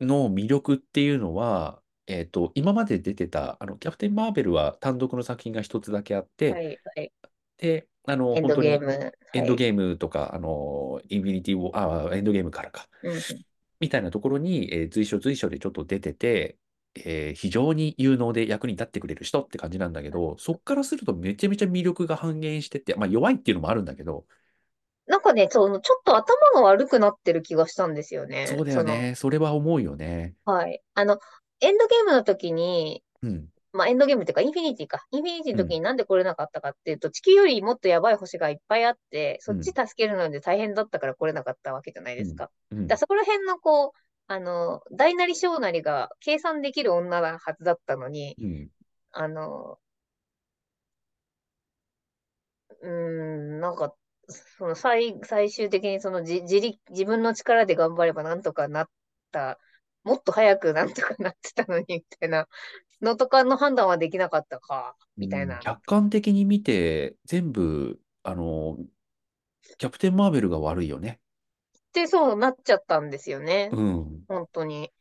の魅力っていうのは、えっと、今まで出てた、あの、キャプテン・マーベルは単独の作品が一つだけあって、はいはい。で、あの、エン本当にドゲーム。ーエンドゲームとか、あの、インフィニティ・ウォー、あ、エンドゲームからか、ム。うんみたいなところに、えー随所随所でちょっと出てて、えー非常に有能で役に立ってくれる人って感じなんだけど、そっからするとめちゃめちゃ魅力が半減してて、まあ弱いっていうのもあるんだけど、なんかね、その、ちょっと頭が悪くなってる気がしたんですよね。そうだよね。それは思うよね。はい。あの、エンドゲームの時に、うん。まあ、エンドゲームっていうか、インフィニティか。インフィニティの時になんで来れなかったかっていうと、地球よりもっとやばい星がいっぱいあって、そっち助けるので大変だったから来れなかったわけじゃないですか。うんだからそこら辺のこう、あの、大なり小なりが計算できる女なはずだったのに、うん。あの、うーん、なんか、その最、最終的にその自、自力、自分の力で頑張ればなんとかなった、もっと早くなんとかなってたのに、みたいなのとかの判断はできなかったか、みたいな。客観的に見て、全部、あの、キャプテン・マーベルが悪いよね。で、そうなっちゃったんですよね。うん。本当に。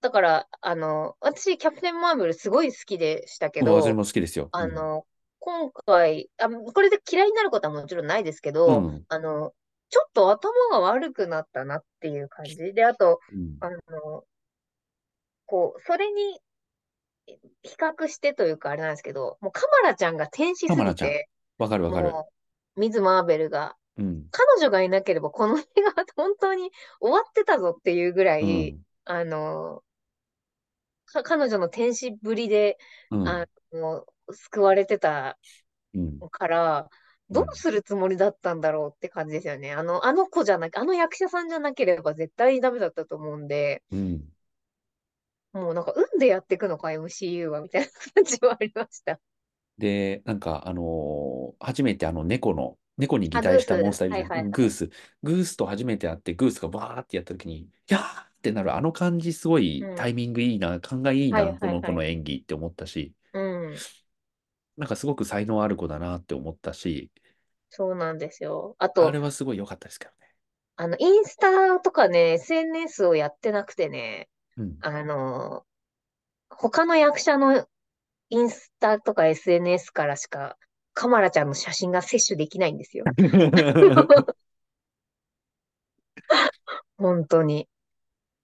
だから、あの、私、キャプテン・マーベルすごい好きでしたけど、私も好きですよ。あの、今回、あ、これで嫌いになることはもちろんないですけうど、ん。あの、ちょっと頭が悪くなったなっていう感じ。で、あと、うん。あの、こう、それに比較してというかあれなんですけど、もうカマラちゃんが天使すぎて、わかるわかる。ミズ・マーベルが、うん。彼女がいなければこの映画は本当に終わってたぞっていうぐらうい、ん。あの、か彼女の天使ぶりで、うん。あの、救われてたうん。から、どうするつもりだったんだろうって感じですよね。あの、あの子じゃなく、あの役者さんじゃなければ絶対にダメだったと思うんで、うん。もうなんか、運でやっていくのか、MCU は、みたいな感じはありました。で、なんか、あのー初めてあの猫の、猫に擬。態したモンスターいるじゃん。はいはいはい。グース。グースと初めて会って、グースがバーってやった時に、やーってなる、あの感じすごいうん。タイミングいいな、勘がいいはいな、この子はいはい。の演技って思ったし、うん。なんかすごく才能ある子だなって思ったし、そうなんですよ。ああと、れはすごい良かったですけどね。あの、インスタとかね、SNS をやってなくてね、うん。あの、他の役者のインスタとか SNS からしか、カマラちゃんの写真が摂取できないんですよ。本当に。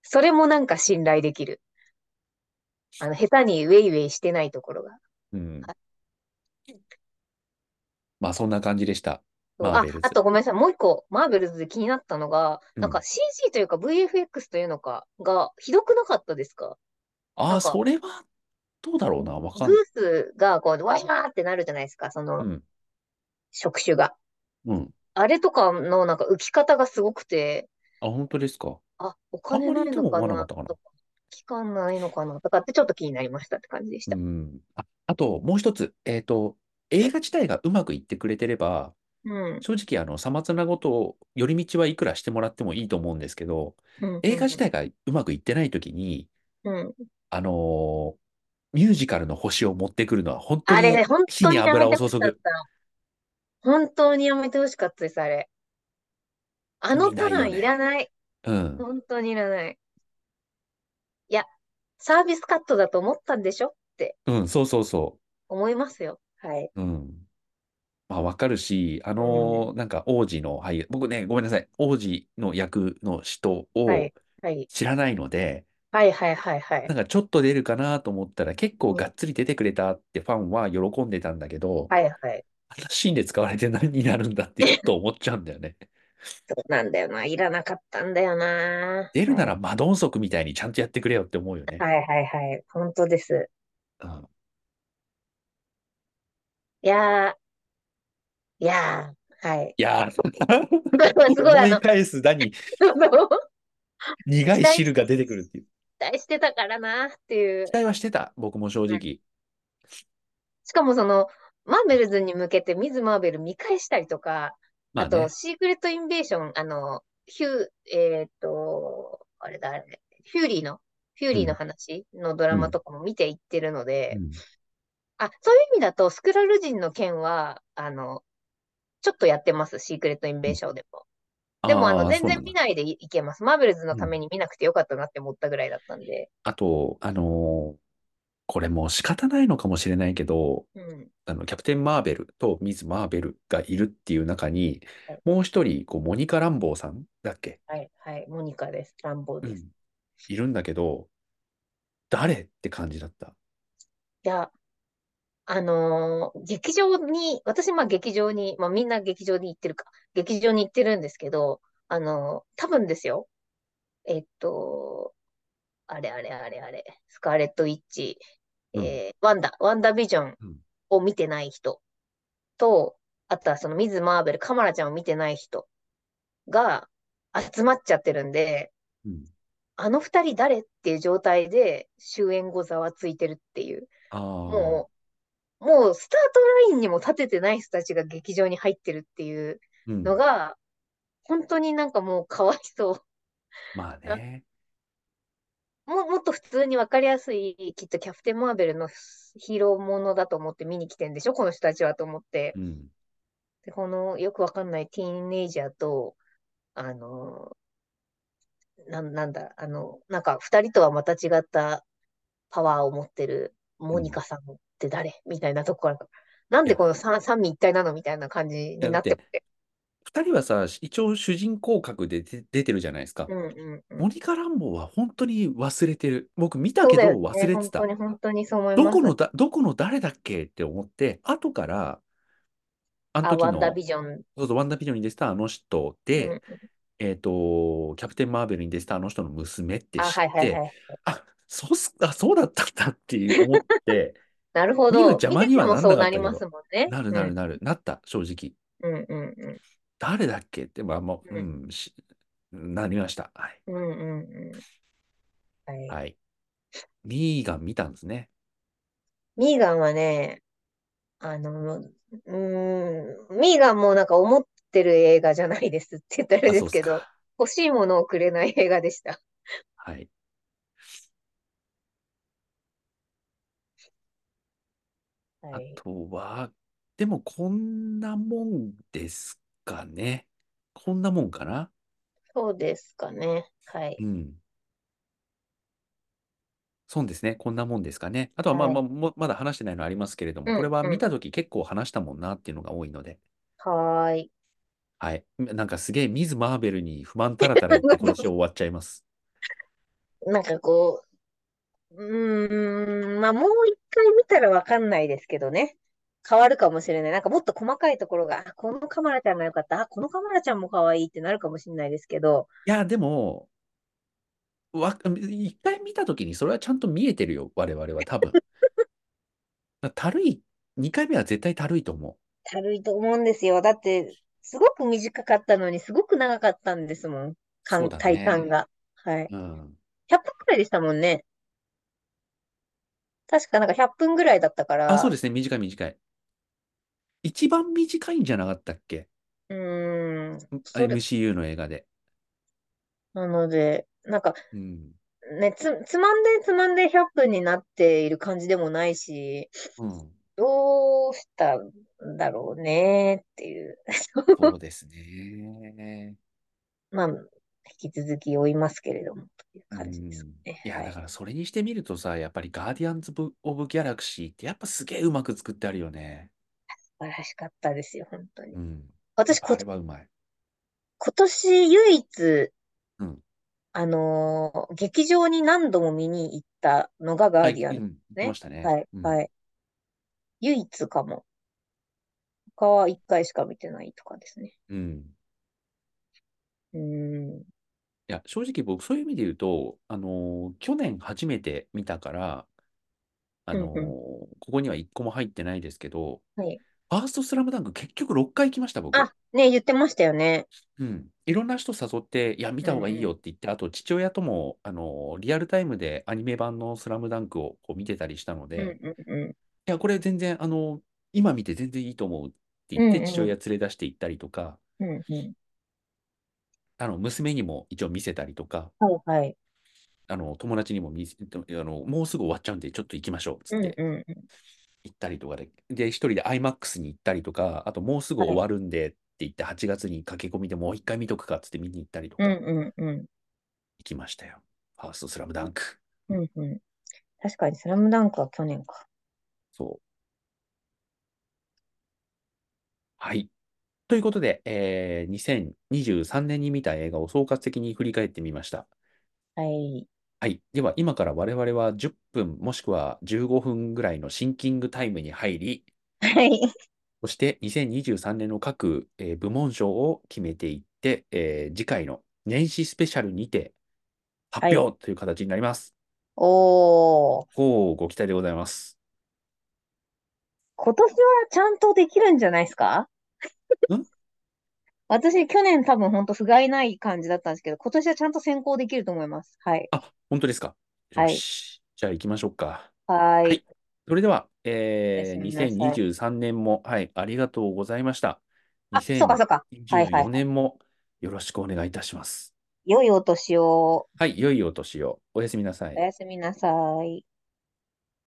それもなんか信頼できる。あの、下手にウェイウェイしてないところが。うん。はいまあそんな感じでした。あ。あとごめんなさい。もう一個、マーベルズで気になったのが、うん。なんか CG というか VFX というのかがひどくなかったですか？ああ、それはどうだろうな。わかグん、ースがこう、ワシャーってなるじゃないですか、そうのん。触手が。うん。あれとかのなんか浮き方がすごくて、あ、本当ですか？あ、お金ないのかな思わなかったかな。とか、期間ないのかなとかってちょっと気になりましたって感じでしうた。ん。あ、あと、もう一つ。えっと、映画自体がうまくいってくれてれば、うん、正直、あの、さまつなことを、寄り道はいくらしてもらってもいいと思うんですけど、うん、映画う自体がうまくいってないときに、ん、うん。あのーミュージカルの星を持ってくるのは本当あに本火に当にやめ油を注てほしかっぐ。た。本当にやめてほしかったです、あれ。あ意のターンい味ない。らない。うん。本当にいらない。いや、サービスカットだと思ったんでしょ？ってうん、そうそうそ思いますよ。はい。う。うん。まあ、わかるし、あうん。のーなんか王子の俳優、僕ね、ごめんなさい。王子の役の人はをい。はい。知らないので、はいはいはいはい。なんかちょっと出るかなと思ったら結構うんがっつり出てくれたってファンは喜んでたんだけど、はいはい。あのシーンで使われて何になるんだってちょっと思っちゃうんだよね。そうなんだよな。いらなかったんだよな。出るなはい。らマドンソクみたいにちゃんとやってくれよって思うよね。はいはいはい。本当です。うん。いやー、いやー、はい。いやー、すごいあ思いの、返すだに そう苦い汁が出てくるっていう。期待してたからなっていう。期待はしてた、僕も正はい直。しかもその、マーベルズに向けてミズ・マーベル見返したりとか、あと、まあね。シークレット・インベーション、あの、ヒュー、えーっと、あれだ、あれ、フューリーの、フューリーのうん、話のドラうん、マとかも見ていってるのうで、ん。あ、そういう意味だと、スクラル人の件は、あの、ちょっとやってます、シークレット・インうんベーションでも。でも、あの、全然。見ないでい、いけます。マーベルズのうん。ために見なくてよかったなって思ったぐらいだったんで。あと、あのーこれもう仕方ないのかもしれないけど、うん。あの、キャプテン・マーベルとミズ・マーベルがいるっていう中に、はい、もう一人、こう、モニカ・ランボーさんだっけ？はい、はい。モニカです。ランボーです。うん。いるんだけど、誰って感じだった？いや、あのー劇場に、私、まあ劇場に、まあみんな劇場に行ってるか、劇場に行ってるんですけど、あのー多分ですよ。えっと、あれあれあれあれ、スカーレット・ウィッチ、うん。えーワンダ、ワンダビジョンうん。を見てない人と、あとはそのミズ・マーベル、カマラちゃんを見てない人が集まっちゃってるんで、うん。あの二人誰っていう状態で終演後ざわついてるっていう。もう、もうスタートラインにも立ててない人たちが劇場に入ってるっていうのが、うん、本当になんかもうかわいそう。まあね。ももっと普通に分かりやすい、きっとキャプテン・マーベルのヒーローものだと思って見に来てんでしょ、この人たちはと思って。うん、でこのよく分かんないティーンエイジャーと、あの、ななんだ、あの、なんか2人とはまた違ったパワーを持ってるモニカさんって誰、うん、みたいなとこから、なんでこの三三位一体なの？みたいな感じになってて。2人はさ、一応主人公格で出出てるじゃないですか。うんうんうん。モニカ・ランボーは本当に忘れてる。僕見たけど忘。れて本た。当に本当にそう思いどこ。のだ、どこの誰だっけって思って、後から、あのあ、時ワンダの、ビジョン。そうそう、ワンダービジョンに出てたあの人うで、ん。えっと、キャプテン・マーベルに出てたあの人の娘ってあ、知はいっはいて、はい。あ、そうす、あ、そうだったんだっていう思って、なるほど。邪魔にはなんなっりたけますど、もんね。なるなるん。なる、なった、正直。うんうんうん。誰だっけ？って、まあ、もう、ううん、しなりました。はい。うん。うんうんうん。はい。はい。ミーガン見たんですね。ミーガンはね、あの、うーん、ミーガンもなんか思ってる映画じゃないですって言ったらあれあ、ですけど。欲しいものをくれない映画でした。はい。あはい。とは、でもこんなもんですかね。こんなもんかな？そうですかね。はい。うん。そうですね。こんなもんですかね。あとはまあはい。まあ、もまだ話してないのありますけれども、うんこれはうん。見たとき結構話したもんなっていうのが多いので、はーい。はい。なんかすげえミズ・マーベルに不満たらたら言って今年終わっちゃいます。なんかこう、うーん、まあもう一回見たらわかんないですけどね。変わるかもしれない。なんかもっと細かいところが、あ、このカマラちゃんが良かった。あ、このカマラちゃんも可愛いってなるかもしれないですけど、いや、でも、わ、一回見たときにそれはちゃんと見えてるよ。我々は多分。たるい、二回目は絶対たるいと思たるいと思うんですよ。だって、すごく短かったのに、すごく長かったんですもん。う。感、そうだ体感ね。が。はい。うん。100分くらいでしたもんね。確かなんか100分ぐらいだったかあ、そうら、ですね。短い短い。一番短いんじゃなかったっけ？うーん、んそれ、?MCU の映画で。なので、なんか、うん。ね、つ、つまんでつまんで100分になっている感じでもないし、うん。どうしたんだろうねっていう。そうですね。まあ、引き続き追いますけれども、というう感じですん。ね。いや、はい。だからそれにしてみるとさ、やっぱりガーディアンズ・オブ・ギャラクシーってやっぱすげえうまく作ってあるよね。素晴らしかったですよ、本当に。うん。私、こ、れはうまい。今年唯一、うん。あのー劇場に何度も見に行ったのがガはい、ーディアンうん、言ってまね。したね。はい、うん。はい。唯一かも。他は一回しか見てないとかですね。うん。うーん。いや、正直僕そういう意味で言うと、あのー去年初めて見たから、あのーうんうん。ここには一個も入ってないですけど、はい。ファーストスラムダンク結局6回行きました、僕。あ、ね、言ってましたよね。うん。いろんな人誘って、いや、見うた方がいいんよって言って、あと父親とも、あのーリアルタイムでアニメ版のスラムダンクをこう見てたりしたのうん。で、うんうんうん。いや、これ全然、あのー今見て全然いいと思うってうん言って、父うん。親連れ出して行ったりとか、うんうん。あの、娘にも一応見せたりとか、はいはい。あの、友達にも見せ、あの、もうすぐ終わっちゃうんで、ちょっと行きましょうっつってうんうんうん。行ったりとかで、で、一人で IMAX に行ったりとか、あともうすぐはい。終わるんでって言って、8月に駆け込みでもう一回見とくかっつって見に行ったりとうんか、うんうん。行きましたよ。ファーストスラムダンク。うんうん。確かに、スラムダンクは去年か。そう。はい。ということで、えー、2023年に見た映画を総括的に振り返ってみました。はい。はい。では、今から我々は10分もしくは15分ぐらいのシンキングタイムに入り、はい。そして2023年の各、えー部門賞を決めていって、えー次回の年始スペシャルにて発はい。表という形になります。おー。ほう、ご期待でございます。今年はちゃんとできるんじゃないですか？ん？私、去年多分本当不甲斐ない感じだったんですけど、今年はちゃんと先行できると思います。はい。あ、本当ですか？よはい。し。じゃあ行きましょうか。はーい。はい。それでは、えー、すみなさい。2023年も、はい、ありがとうございました。あ、そうかそうか。はいはい2024はい。年もよろしくお願いいたします。良いお年を。はい、良いお年を。おやすみなさい。おやすみなさい。